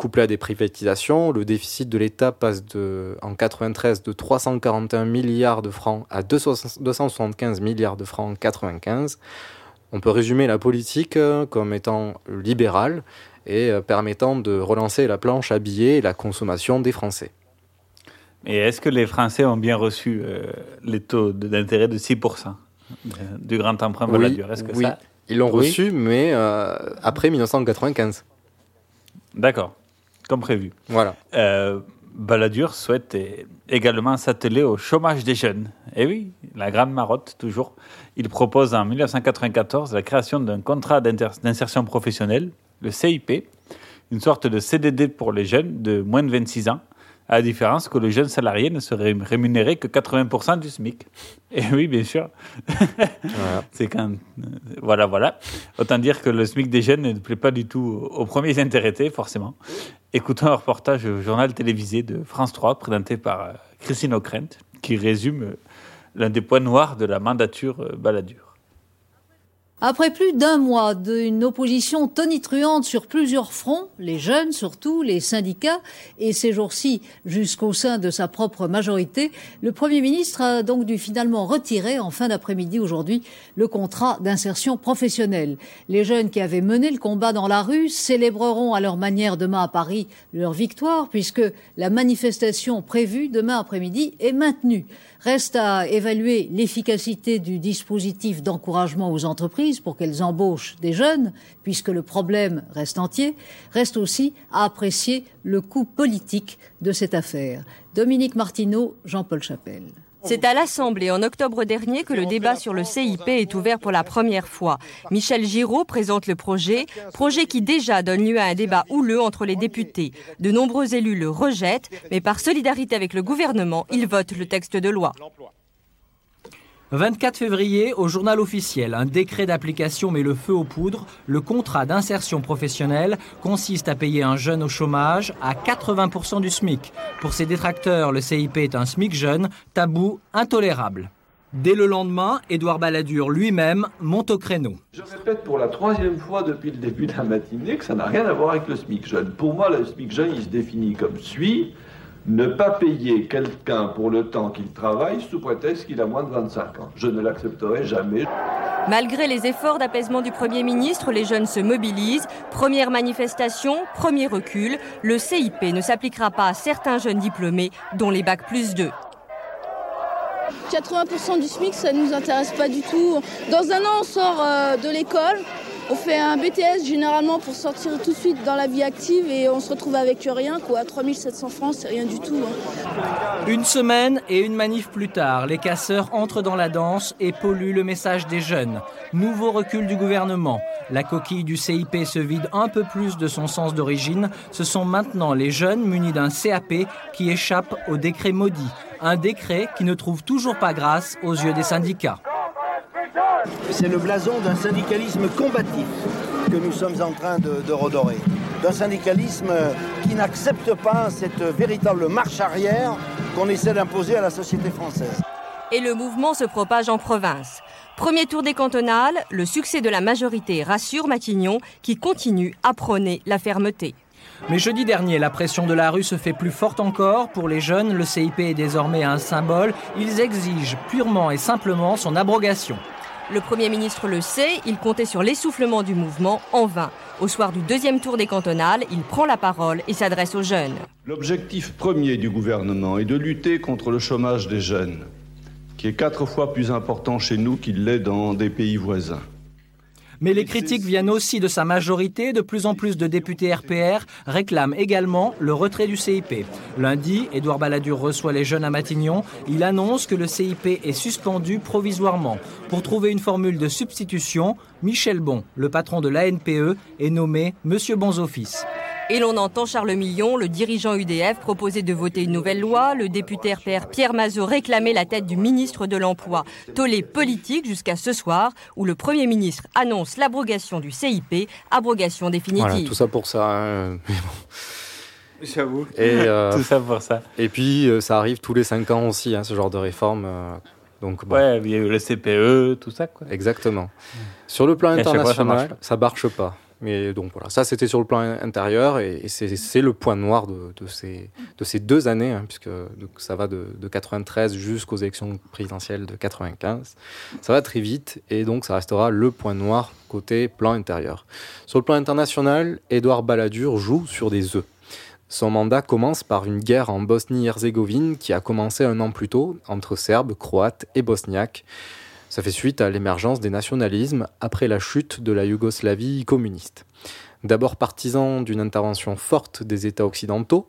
Couplé à des privatisations, le déficit de l'État passe de, en 93 de 341 milliards de francs à 260 275 milliards de francs en 95. On peut résumer la politique euh, comme étant libérale et euh, permettant de relancer la planche à billets et la consommation des Français. Et est-ce que les Français ont bien reçu euh, les taux d'intérêt de 6% euh, du grand emprunt Oui, Balladur Est-ce que oui, ça... ils l'ont Oui. reçu, mais euh, après 1995. D'accord, comme prévu. Voilà. Euh, Balladur souhaite également s'atteler au chômage des jeunes. Et oui, la grande marotte, toujours. Il propose en 1994 la création d'un contrat d'insertion professionnelle, le CIP, une sorte de CDD pour les jeunes de moins de 26 ans, à la différence que le jeune salarié ne serait rémunéré que 80% du SMIC. Et oui, bien sûr. C'est quand. euh, Voilà, voilà. Autant dire que le SMIC des jeunes ne plaît pas du tout aux premiers intéressés, forcément. Écoutons un reportage au journal télévisé de France 3, présenté par euh, Christine O'Krent, qui résume euh, l'un des points noirs de la mandature Balladur. Après plus d'un mois d'une opposition tonitruante sur plusieurs fronts, les jeunes surtout, les syndicats, et ces jours-ci jusqu'au sein de sa propre majorité, le Premier ministre a donc dû finalement retirer en fin d'après-midi aujourd'hui le contrat d'insertion professionnelle. Les jeunes qui avaient mené le combat dans la rue célébreront à leur manière demain à Paris leur victoire puisque la manifestation prévue demain après-midi est maintenue. Reste à évaluer l'efficacité du dispositif d'encouragement aux entreprises pour qu'elles embauchent des jeunes, puisque le problème reste entier. Reste aussi à apprécier le coût politique de cette affaire. Dominique Martineau, Jean-Paul Chapelle. C'est à l'Assemblée en octobre dernier que le débat sur le CIP est ouvert pour la première fois. Michel Giraud présente le projet, projet qui déjà donne lieu à un débat houleux entre les députés. De nombreux élus le rejettent, mais par solidarité avec le gouvernement, ils votent le texte de loi. 24 février, au journal officiel, un décret d'application met le feu aux poudres. Le contrat d'insertion professionnelle consiste à payer un jeune au chômage à 80% du SMIC. Pour ses détracteurs, le CIP est un SMIC jeune, tabou, intolérable. Dès le lendemain, Édouard Balladur lui-même monte au créneau. Je répète pour la troisième fois depuis le début de la matinée que ça n'a rien à voir avec le SMIC jeune. Pour moi, le SMIC jeune, il se définit comme suit ne pas payer quelqu'un pour le temps qu'il travaille sous prétexte qu'il a moins de 25 ans. Je ne l'accepterai jamais. Malgré les efforts d'apaisement du Premier ministre, les jeunes se mobilisent. Première manifestation, premier recul. Le CIP ne s'appliquera pas à certains jeunes diplômés, dont les bacs plus 2. 80% du SMIC, ça ne nous intéresse pas du tout. Dans un an, on sort euh, de l'école, on fait un BTS généralement pour sortir tout de suite dans la vie active et on se retrouve avec rien. Quoi. 3700 francs, c'est rien du tout. hein. Une semaine et une manif plus tard, les casseurs entrent dans la danse et polluent le message des jeunes. Nouveau recul du gouvernement. La coquille du CIP se vide un peu plus de son sens d'origine. Ce sont maintenant les jeunes munis d'un CAP qui échappent au décret maudit. Un décret qui ne trouve toujours pas grâce aux yeux des syndicats. C'est le blason d'un syndicalisme combatif que nous sommes en train de, de redorer. D'un syndicalisme qui n'accepte pas cette véritable marche arrière qu'on essaie d'imposer à la société française. Et le mouvement se propage en province. Premier tour des cantonales, le succès de la majorité rassure Matignon qui continue à prôner la fermeté. Mais jeudi dernier, la pression de la rue se fait plus forte encore. Pour les jeunes, le CIP est désormais un symbole. Ils exigent purement et simplement son abrogation. Le Premier ministre le sait, il comptait sur l'essoufflement du mouvement en vain. Au soir du deuxième tour des cantonales, il prend la parole et s'adresse aux jeunes. L'objectif premier du gouvernement est de lutter contre le chômage des jeunes, qui est quatre fois plus important chez nous qu'il l'est dans des pays voisins. Mais les critiques viennent aussi de sa majorité. De plus en plus de députés RPR réclament également le retrait du CIP. Lundi, Édouard Balladur reçoit les jeunes à Matignon. Il annonce que le CIP est suspendu provisoirement. Pour trouver une formule de substitution, Michel Bon, le patron de l'ANPE, est nommé Monsieur Bons Office. Et l'on entend Charles Millon, le dirigeant UDF, proposer de voter une nouvelle loi. Le député RPR Pierre Mazot réclamait la tête du ministre de l'Emploi. Tollé politique jusqu'à ce soir, où le Premier ministre annonce l'abrogation du CIP, abrogation définitive. Voilà, tout ça pour ça. hein. J'avoue. Et, euh, Tout ça pour ça. Et puis, euh, ça arrive tous les 5 ans aussi, hein, ce genre de réforme. euh, donc, bon. Ouais, il y a eu le CPE, tout ça, quoi. Exactement. Sur le plan fois, ça international, marche ça marche pas. Mais donc voilà, ça c'était sur le plan intérieur et, c'est le point noir de, ces, de ces deux années, hein, puisque ça va de, de 93 jusqu'aux élections présidentielles de 95. Ça va très vite et donc ça restera le point noir côté plan intérieur. Sur le plan international, Édouard Balladur joue sur des œufs. Son mandat commence par une guerre en Bosnie-Herzégovine qui a commencé un an plus tôt entre Serbes, Croates et Bosniaques. Ça fait suite à l'émergence des nationalismes après la chute de la Yougoslavie communiste. D'abord partisan d'une intervention forte des États occidentaux,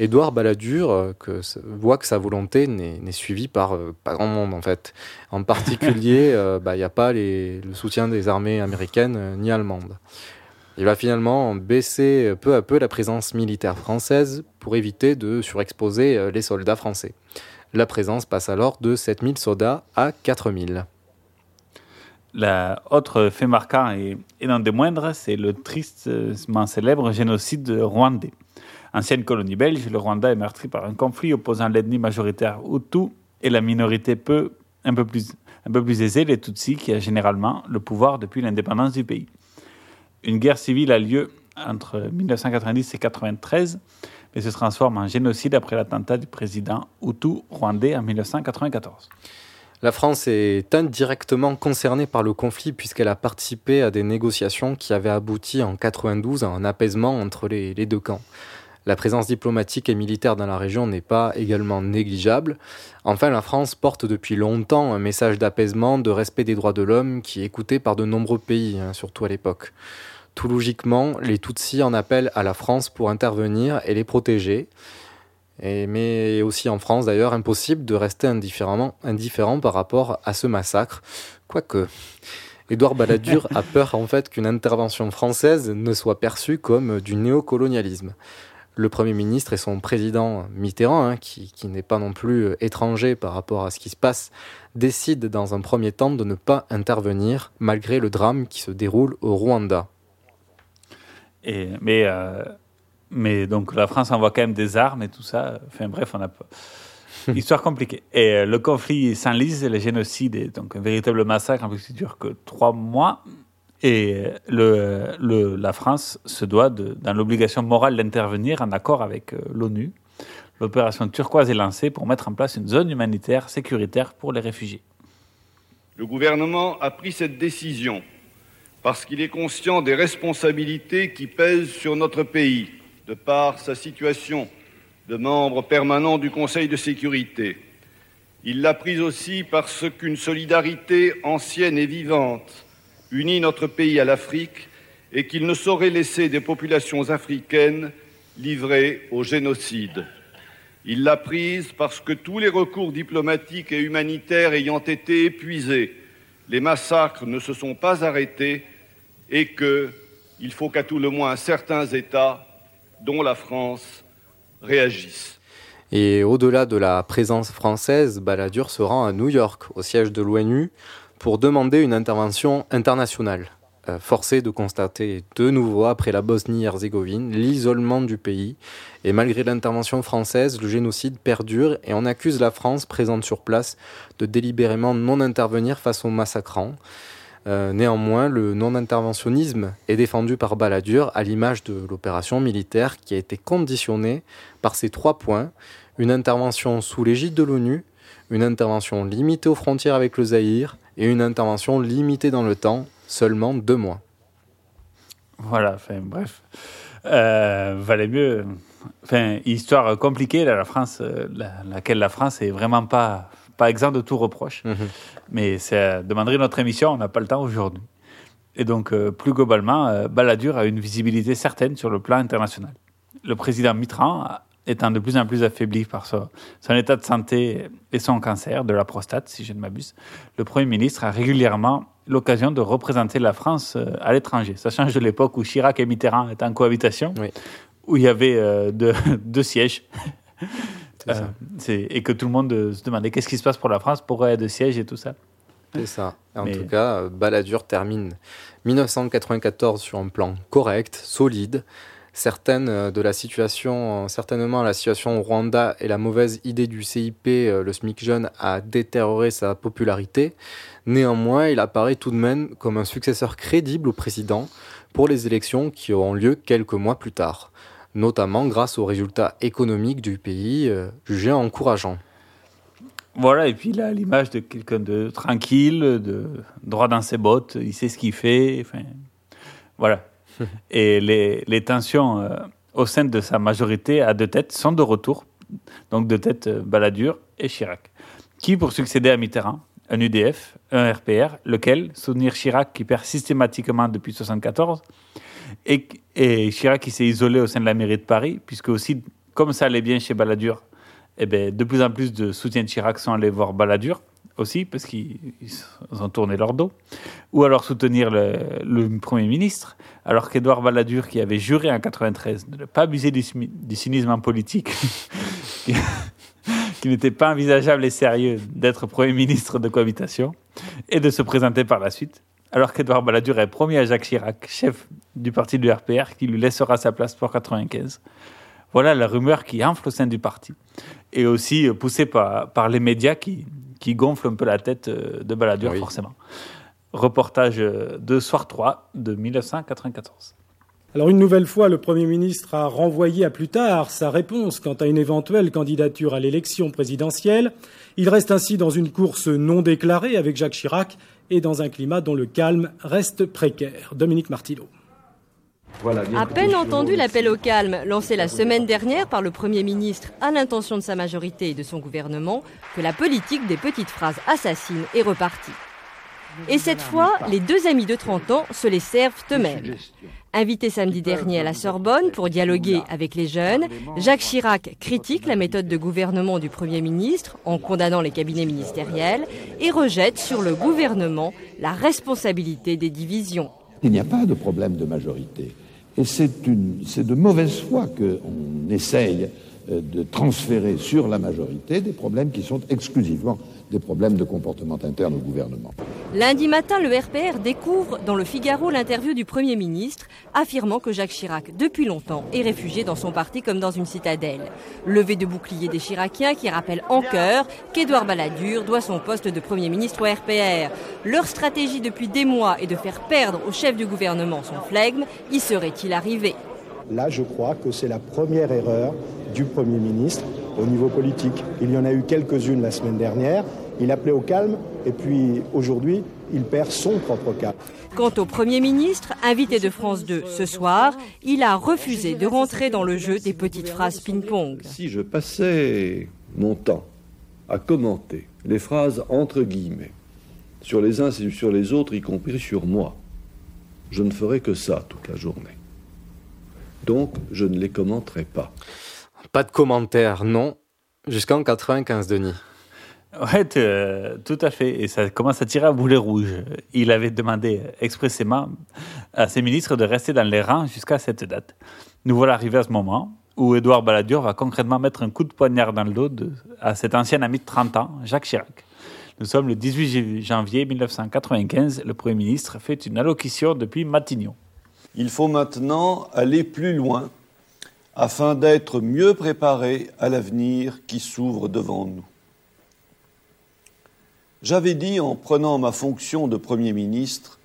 Édouard Balladur euh, que, voit que sa volonté n'est suivie par euh, pas grand monde en fait. En particulier, euh, bah, il n'y a pas les- le soutien des armées américaines euh, ni allemandes. Il va finalement baisser peu à peu la présence militaire française pour éviter de surexposer les soldats français. La présence passe alors de 7000 soldats à 4000. La autre fait marquant et, et non des moindres, c'est le tristement célèbre génocide rwandais. Ancienne colonie belge, le Rwanda est meurtri par un conflit opposant l'ethnie majoritaire Hutu et la minorité peu, un, peu plus, un peu plus aisée, les Tutsis, qui a généralement le pouvoir depuis l'indépendance du pays. Une guerre civile a lieu entre 1990 et 1993, mais se transforme en génocide après l'attentat du président Hutu rwandais en 1994. La France est indirectement concernée par le conflit puisqu'elle a participé à des négociations qui avaient abouti en 92 à un apaisement entre les, les deux camps. La présence diplomatique et militaire dans la région n'est pas également négligeable. Enfin, la France porte depuis longtemps un message d'apaisement, de respect des droits de l'homme qui est écouté par de nombreux pays, hein, surtout à l'époque. Tout logiquement, les Tutsis en appellent à la France pour intervenir et les protéger. Et, mais aussi en France d'ailleurs, impossible de rester indifféremment, indifférent par rapport à ce massacre. Quoique, Édouard Balladur a peur en fait qu'une intervention française ne soit perçue comme du néocolonialisme. Le Premier ministre et son président Mitterrand, hein, qui, qui n'est pas non plus euh, étranger par rapport à ce qui se passe, décident dans un premier temps de ne pas intervenir malgré le drame qui se déroule au Rwanda. Et, mais, euh, mais donc la France envoie quand même des armes et tout ça. Enfin bref, on a. Histoire compliquée. Et euh, le conflit s'enlise, le génocide est donc un véritable massacre, en plus qui dure que trois mois. Et le, le, la France se doit, de, dans l'obligation morale d'intervenir en accord avec euh, l'ONU. L'opération turquoise est lancée pour mettre en place une zone humanitaire sécuritaire pour les réfugiés. Le gouvernement a pris cette décision parce qu'il est conscient des responsabilités qui pèsent sur notre pays, de par sa situation de membre permanent du Conseil de sécurité. Il l'a prise aussi parce qu'une solidarité ancienne et vivante unit notre pays à l'Afrique et qu'il ne saurait laisser des populations africaines livrées au génocide. Il l'a prise parce que tous les recours diplomatiques et humanitaires ayant été épuisés, les massacres ne se sont pas arrêtés et que il faut qu'à tout le moins certains États, dont la France, réagissent. Et au-delà de la présence française, Balladur se rend à New York, au siège de l'ONU, pour demander une intervention internationale. euh, forcé de constater de nouveau, après la Bosnie-Herzégovine, l'isolement du pays. Et malgré l'intervention française, le génocide perdure et on accuse la France, présente sur place, de délibérément non intervenir face aux massacrants. Euh, néanmoins, le non-interventionnisme est défendu par Balladur à l'image de l'opération militaire qui a été conditionnée par ces trois points. Une intervention sous l'égide de l'ONU, une intervention limitée aux frontières avec le Zaïre et une intervention limitée dans le temps, seulement deux mois. Voilà, enfin bref. Euh, valait mieux. Enfin, histoire compliquée, là, la France, euh, laquelle la France est vraiment pas, pas exempte de tout reproche. Mhm. Mais ça demanderait notre émission, on n'a pas le temps aujourd'hui. Et donc, euh, plus globalement, euh, Balladur a une visibilité certaine sur le plan international. Le président Mitterrand, étant de plus en plus affaibli par son, son état de santé et son cancer de la prostate, si je ne m'abuse, le Premier ministre a régulièrement l'occasion de représenter la France euh, à l'étranger. Ça change de l'époque où Chirac et Mitterrand étaient en cohabitation, où il y avait euh, deux, deux sièges. C'est ça. Euh, et que tout le monde euh, se demandait qu'est-ce qui se passe pour la France, pourquoi il y a deux sièges et tout ça. C'est ça. En Mais- tout cas, euh, Balladur termine 1994 sur un plan correct, solide. Certaines de la situation, certainement la situation au Rwanda et la mauvaise idée du CIP, le SMIC jeune, a détérioré sa popularité. Néanmoins, il apparaît tout de même comme un successeur crédible au président pour les élections qui auront lieu quelques mois plus tard, notamment grâce aux résultats économiques du pays euh, jugés encourageants. Voilà, et puis a l'image de quelqu'un de tranquille, de droit dans ses bottes, il sait ce qu'il fait. Enfin, voilà. et les, les tensions euh, au sein de sa majorité à deux têtes sont de retour. Donc deux têtes, euh, Balladur et Chirac. Qui pour succéder à Mitterrand Un UDF, un RPR, lequel soutenir Chirac qui perd systématiquement depuis 1974 et, et Chirac qui s'est isolé au sein de la mairie de Paris, puisque aussi, comme ça allait bien chez Balladur, eh ben, de plus en plus de soutiens de Chirac sont allés voir Balladur aussi, parce qu'ils ils ont tourné leur dos. Ou alors soutenir le, Premier ministre, alors qu'Édouard Balladur, qui avait juré en 93 de ne pas abuser du, du cynisme en politique, qui n'était pas envisageable et sérieux d'être Premier ministre de cohabitation, et de se présenter par la suite, alors qu'Édouard Balladur est promis à Jacques Chirac, chef du parti du RPR, qui lui laissera sa place pour 95. Voilà la rumeur qui enfle au sein du parti. Et aussi euh, poussée par, par les médias qui, qui gonflent un peu la tête euh, de Balladur, forcément. Reportage euh, de Soir 3 de 1994. Alors une nouvelle fois, le Premier ministre a renvoyé à plus tard sa réponse quant à une éventuelle candidature à l'élection présidentielle. Il reste ainsi dans une course non déclarée avec Jacques Chirac et dans un climat dont le calme reste précaire. Dominique Martineau. À peine entendu l'appel au calme lancé la semaine dernière par le Premier ministre à l'intention de sa majorité et de son gouvernement, que la politique des petites phrases assassines est repartie. Et cette fois, les deux amis de 30 ans se les servent eux-mêmes. Invité samedi dernier à la Sorbonne pour dialoguer avec les jeunes, Jacques Chirac critique la méthode de gouvernement du Premier ministre en condamnant les cabinets ministériels et rejette sur le gouvernement la responsabilité des divisions. Il n'y a pas de problème de majorité. Et c'est de mauvaise foi qu'on essaye euh, de transférer sur la majorité des problèmes qui sont exclusivement des problèmes de comportement interne au gouvernement. Lundi matin, le RPR découvre dans le Figaro l'interview du Premier ministre, affirmant que Jacques Chirac, depuis longtemps, est réfugié dans son parti comme dans une citadelle. Levé de bouclier des Chiraciens qui rappellent en chœur qu'Édouard Balladur doit son poste de Premier ministre au RPR. Leur stratégie depuis des mois est de faire perdre au chef du gouvernement son flegme. Y serait-il arrivé? Là, je crois que c'est la première erreur du Premier ministre au niveau politique. Il y en a eu quelques-unes la semaine dernière. Il appelait au calme et puis aujourd'hui, il perd son propre calme. Quant au Premier ministre, invité de France 2 ce soir, il a refusé de rentrer dans le jeu des petites phrases ping-pong. Si je passais mon temps à commenter les phrases entre guillemets sur les uns et sur les autres, y compris sur moi, je ne ferais que ça toute la journée. Donc, je ne les commenterai pas. Pas de commentaires, non, jusqu'en 95, Denis. Ouais, euh, tout à fait. Et ça commence à tirer à boulet rouge. Il avait demandé expressément à ses ministres de rester dans les rangs jusqu'à cette date. Nous voilà arrivés à ce moment où Édouard Balladur va concrètement mettre un coup de poignard dans le dos de- à cet ancien ami de 30 ans, Jacques Chirac. Nous sommes le 18 janvier 1995. Le Premier ministre fait une allocution depuis Matignon. Il faut maintenant aller plus loin afin d'être mieux préparé à l'avenir qui s'ouvre devant nous. J'avais dit en prenant ma fonction de Premier ministre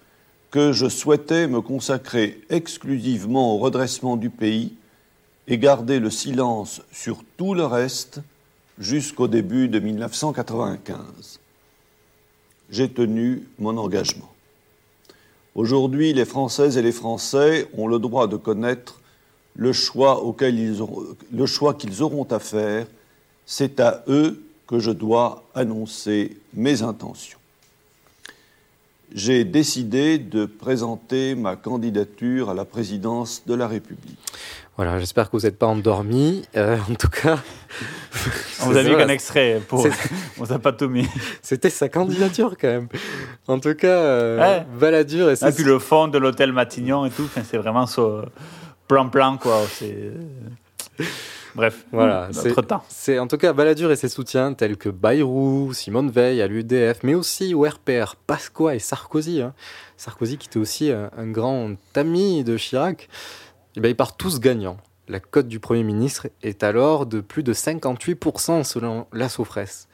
que je souhaitais me consacrer exclusivement au redressement du pays et garder le silence sur tout le reste jusqu'au début de 1995. J'ai tenu mon engagement. Aujourd'hui, les Françaises et les Français ont le droit de connaître le choix auquel ils auront, le choix qu'ils auront à faire. C'est à eux que je dois annoncer mes intentions. J'ai décidé de présenter ma candidature à la présidence de la République. Voilà, j'espère que vous n'êtes pas endormi. Euh, en tout cas. On vous a mis qu'un extrait pour. On n'a pas tout mis. C'était sa candidature quand même. En tout cas, euh, Balladur et Et puis le fond de l'hôtel Matignon et tout, c'est vraiment ce plan-plan quoi. C'est. Bref, voilà, notre temps. C'est en tout cas Balladur et ses soutiens tels que Bayrou, Simone Veil à l'UDF, mais aussi au RPR, Pasqua et Sarkozy. Hein. Sarkozy qui était aussi un, un grand ami de Chirac. Et ben, ils partent tous gagnants. La cote du Premier ministre est alors de plus de 58% selon la Sofresse.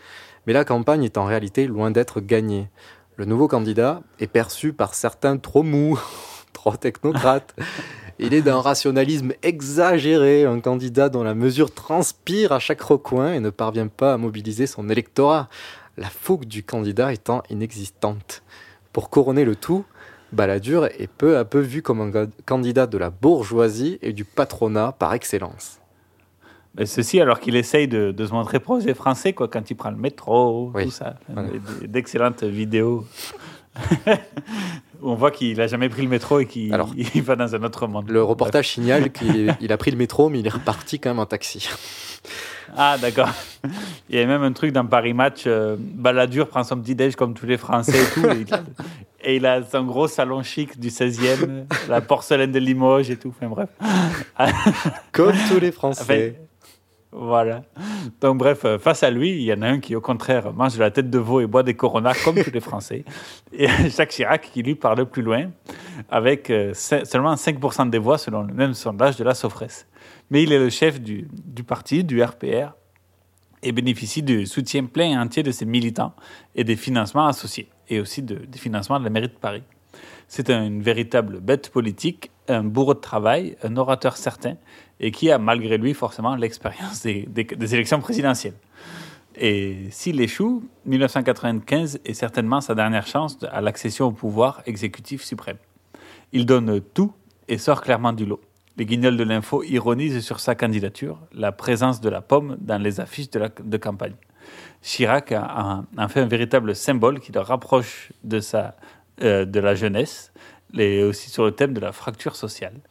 Mais la campagne est en réalité loin d'être gagnée. Le nouveau candidat est perçu par certains trop mou, trop technocrate. Il est d'un rationalisme exagéré, un candidat dont la mesure transpire à chaque recoin et ne parvient pas à mobiliser son électorat, la fougue du candidat étant inexistante. Pour couronner le tout, Balladur est peu à peu vu comme un candidat de la bourgeoisie et du patronat par excellence. Mais ceci alors qu'il essaye de, de, se montrer proche des Français quoi, quand il prend le métro, oui. tout ça. Voilà. D'excellentes vidéos. On voit qu'il n'a jamais pris le métro et qu'il va dans un autre monde. Le reportage Bref. signale qu'il a pris le métro, mais il est reparti quand même en taxi. Ah, d'accord. Il y a même un truc dans Paris Match. Euh, Balladur prend son petit déj comme tous les Français et tout. et, il a, et, il a, son gros salon chic du 16e, la porcelaine de Limoges et tout. Enfin, bref. comme tous les Français. Enfin, voilà. Donc, bref, face à lui, il y en a un qui, au contraire, mange de la tête de veau et boit des coronas, comme tous les Français. Et Jacques Chirac, qui lui parle plus loin, avec euh, seulement 5% des voix, selon le même sondage de la Sofresse. Mais il est le chef du, du parti, du RPR, et bénéficie du soutien plein et entier de ses militants et des financements associés, et aussi de, des financements de la mairie de Paris. C'est un, une véritable bête politique, un bourreau de travail, un orateur certain, et qui a malgré lui forcément l'expérience des, élections présidentielles. Et s'il échoue, 1995 est certainement sa dernière chance à l'accession au pouvoir exécutif suprême. Il donne tout et sort clairement du lot. Les guignols de l'info ironisent sur sa candidature, la présence de la pomme dans les affiches de, campagne. Chirac a, fait un véritable symbole qui le rapproche de, sa, euh, de la jeunesse, et aussi sur le thème de la fracture sociale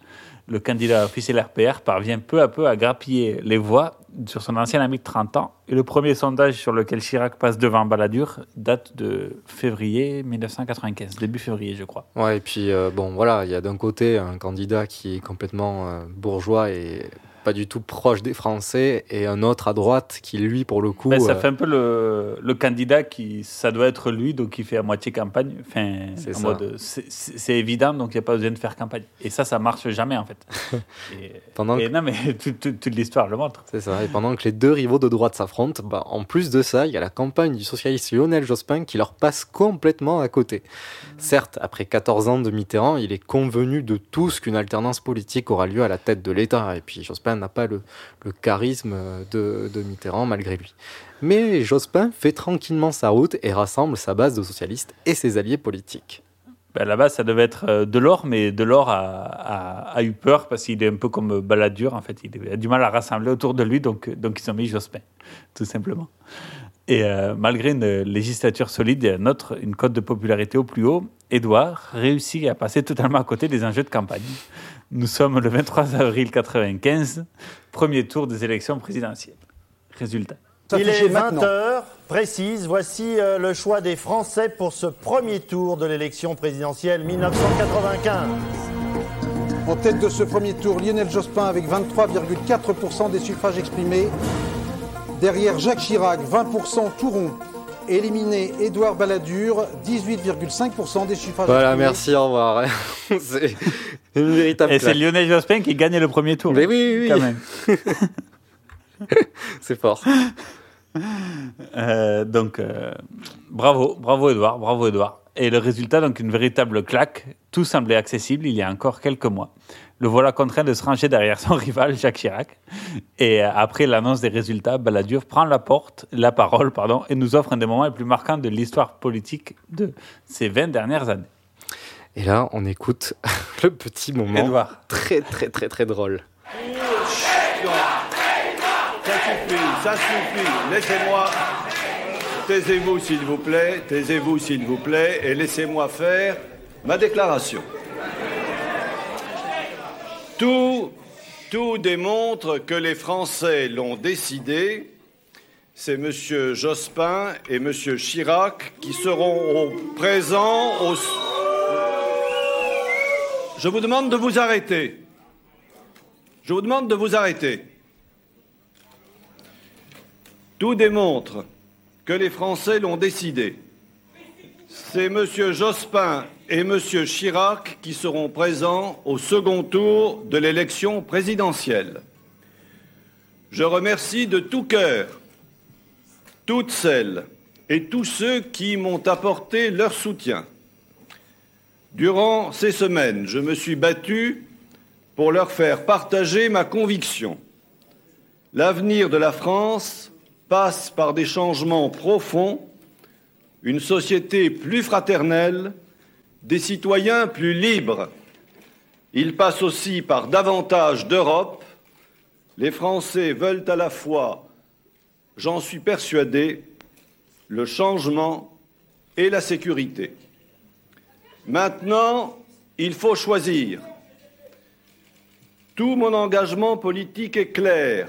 le candidat officiel RPR parvient peu à peu à grappiller les voix sur son ancien ami de 30 ans. Et le premier sondage sur lequel Chirac passe devant Balladur date de février 1995, début février, je crois. Ouais, et puis euh, bon, voilà, il y a d'un côté un candidat qui est complètement euh, bourgeois et pas du tout proche des Français, et un autre à droite qui, lui, pour le coup. Ben, ça euh... fait un peu le, le, candidat qui, ça doit être lui, donc il fait à moitié campagne. Enfin, en mode, c'est évident, donc il n'y a pas besoin de faire campagne. Et ça, ça marche jamais, en fait. et, pendant et que... non, mais toute, toute, toute l'histoire le montre. C'est ça. Et pendant que les deux rivaux de droite s'affrontent, bah, en plus de ça, il y a la campagne du socialiste Lionel Jospin qui leur passe complètement à côté. Certes, après 14 ans de Mitterrand, il est convenu de tous qu'une alternance politique aura lieu à la tête de l'État. Et puis Jospin n'a pas le, charisme de, de, Mitterrand malgré lui. Mais Jospin fait tranquillement sa route et rassemble sa base de socialistes et ses alliés politiques. Ben, là-bas, ça devait être Delors, mais Delors a, a, eu peur parce qu'il est un peu comme Balladur. En fait, il a du mal à rassembler autour de lui, donc, donc ils ont mis Jospin, tout simplement. Et euh, malgré une législature solide et une cote de popularité au plus haut, Édouard réussit à passer totalement à côté des enjeux de campagne. Nous sommes le 23 avril 1995, premier tour des élections présidentielles. Résultat. Il est 20h précise. Voici euh, le choix des Français pour ce premier tour de l'élection présidentielle 1995. En tête de ce premier tour, Lionel Jospin avec 23,4% des suffrages exprimés. Derrière Jacques Chirac, 20% tout rond, Éliminé Édouard Balladur, 18,5% des suffrages. Voilà, exprimés. merci, au revoir. c'est une véritable Et c'est claque. Lionel Jospin qui gagnait le premier tour. Mais oui, oui, Quand oui. même. c'est fort. Euh, donc, euh, bravo, bravo Edouard, bravo Edouard. Et le résultat, donc une véritable claque. Tout semblait accessible il y a encore quelques mois. Le voilà contraint de se ranger derrière son rival, Jacques Chirac. Et euh, après l'annonce des résultats, Balladur prend la porte, la parole, pardon, et nous offre un des moments les plus marquants de l'histoire politique de ces 20 dernières années. Et là, on écoute le petit moment Edouard. très, très, très, très drôle. Ça suffit, ça suffit. Laissez-moi. Taisez-vous, s'il vous plaît. Taisez-vous, s'il vous plaît. Et laissez-moi faire ma déclaration. Tout, tout démontre que les Français l'ont décidé. C'est M. Jospin et M. Chirac qui seront au présent au... Je vous demande de vous arrêter. Je vous demande de vous arrêter. Tout démontre que les Français l'ont décidé. C'est M. Jospin et M. Chirac qui seront présents au second tour de l'élection présidentielle. Je remercie de tout cœur toutes celles et tous ceux qui m'ont apporté leur soutien. Durant ces semaines, je me suis battu pour leur faire partager ma conviction. L'avenir de la France passe par des changements profonds, une société plus fraternelle, des citoyens plus libres. Il passe aussi par davantage d'Europe. Les Français veulent à la fois, j'en suis persuadé, le changement et la sécurité. Maintenant, il faut choisir. Tout mon engagement politique est clair.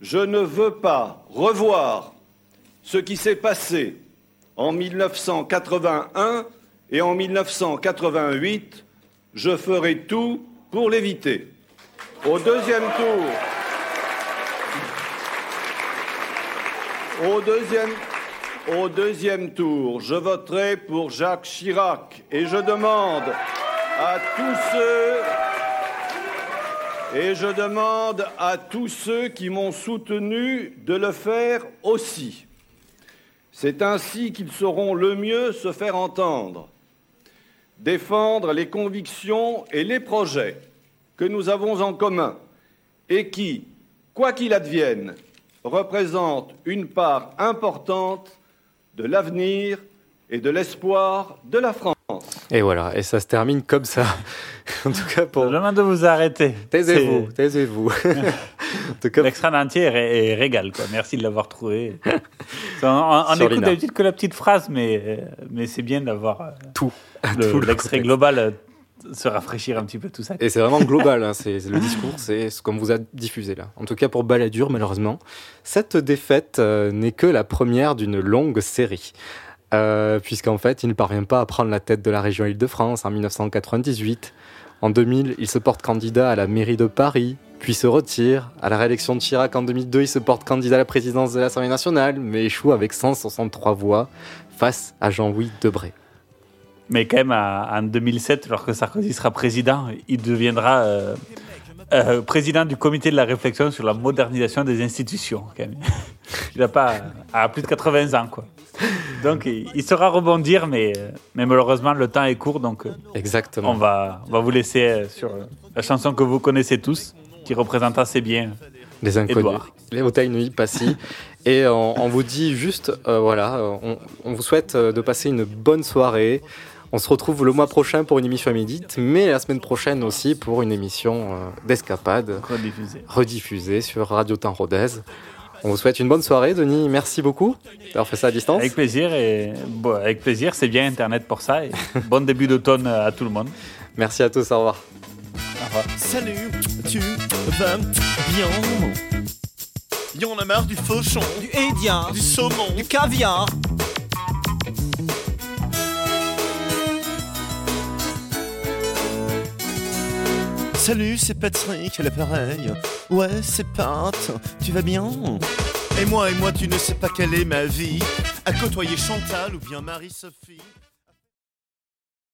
Je ne veux pas revoir ce qui s'est passé en 1981 et en 1988. Je ferai tout pour l'éviter. Au deuxième tour, au deuxième, au deuxième tour, je voterai pour Jacques Chirac et je demande à tous ceux et je demande à tous ceux qui m'ont soutenu de le faire aussi. C'est ainsi qu'ils sauront le mieux se faire entendre, défendre les convictions et les projets que nous avons en commun et qui, quoi qu'il advienne, représentent une part importante de l'avenir et de l'espoir de la France. Et voilà, et ça se termine comme ça. en tout cas, pour. Je demande de vous arrêter. Taisez-vous, taisez-vous. L'extrait entier est, ré- est régal, quoi. Merci de l'avoir trouvé. on on- on écoute d'habitude que la petite phrase, mais, euh, mais c'est bien d'avoir euh, tout. le- Tout le l'extrait global, euh, se rafraîchir un petit peu tout ça. Et c'est vraiment global, hein, c'est le discours, c'est ce qu'on vous a diffusé là. En tout cas pour Balladur, malheureusement, cette défaite euh, n'est que la première d'une longue série. Euh, Puisqu'en fait, il ne parvient pas à prendre la tête de la région Île-de-France en 1998. En 2000, il se porte candidat à la mairie de Paris, puis se retire. À la réélection de Chirac en 2002, il se porte candidat à la présidence de l'Assemblée nationale, mais échoue avec 163 voix face à Jean-Louis Debré. Mais quand même, à- en 2007, lorsque Sarkozy sera président, il deviendra euh, euh, président du comité de la réflexion sur la modernisation des institutions. quand même. Il n'a pas à plus de 80 ans, quoi. Donc, il, saura rebondir, mais, euh, mais malheureusement, le temps est court, donc Exactement. on va, on va vous laisser sur la chanson que vous connaissez tous, qui représente assez bien Les inconnus. Les Hautailles Nui Passy. Et on, on vous dit juste, euh, voilà, on, on vous souhaite de passer une bonne soirée. On se retrouve le mois prochain pour une émission inédite, mais la semaine prochaine aussi pour une émission euh, d'escapade rediffusée. rediffusée sur Radio Temps Rodez. On vous souhaite une bonne soirée, Denis. Merci beaucoup d'avoir fait ça à distance. Avec plaisir, et bon, avec plaisir, c'est bien Internet pour ça. Et bon début d'automne à tout le monde. Merci à tous, au revoir. Au revoir. Salut, tu vas bien? Y'en a marre du fauchon, du hédia, du saumon, du caviar. Salut, c'est Patrick à l'appareil. Ouais, c'est Pat, tu vas bien? Et moi, et moi, tu ne sais pas quelle est ma vie. À côtoyer Chantal ou bien Marie-Sophie.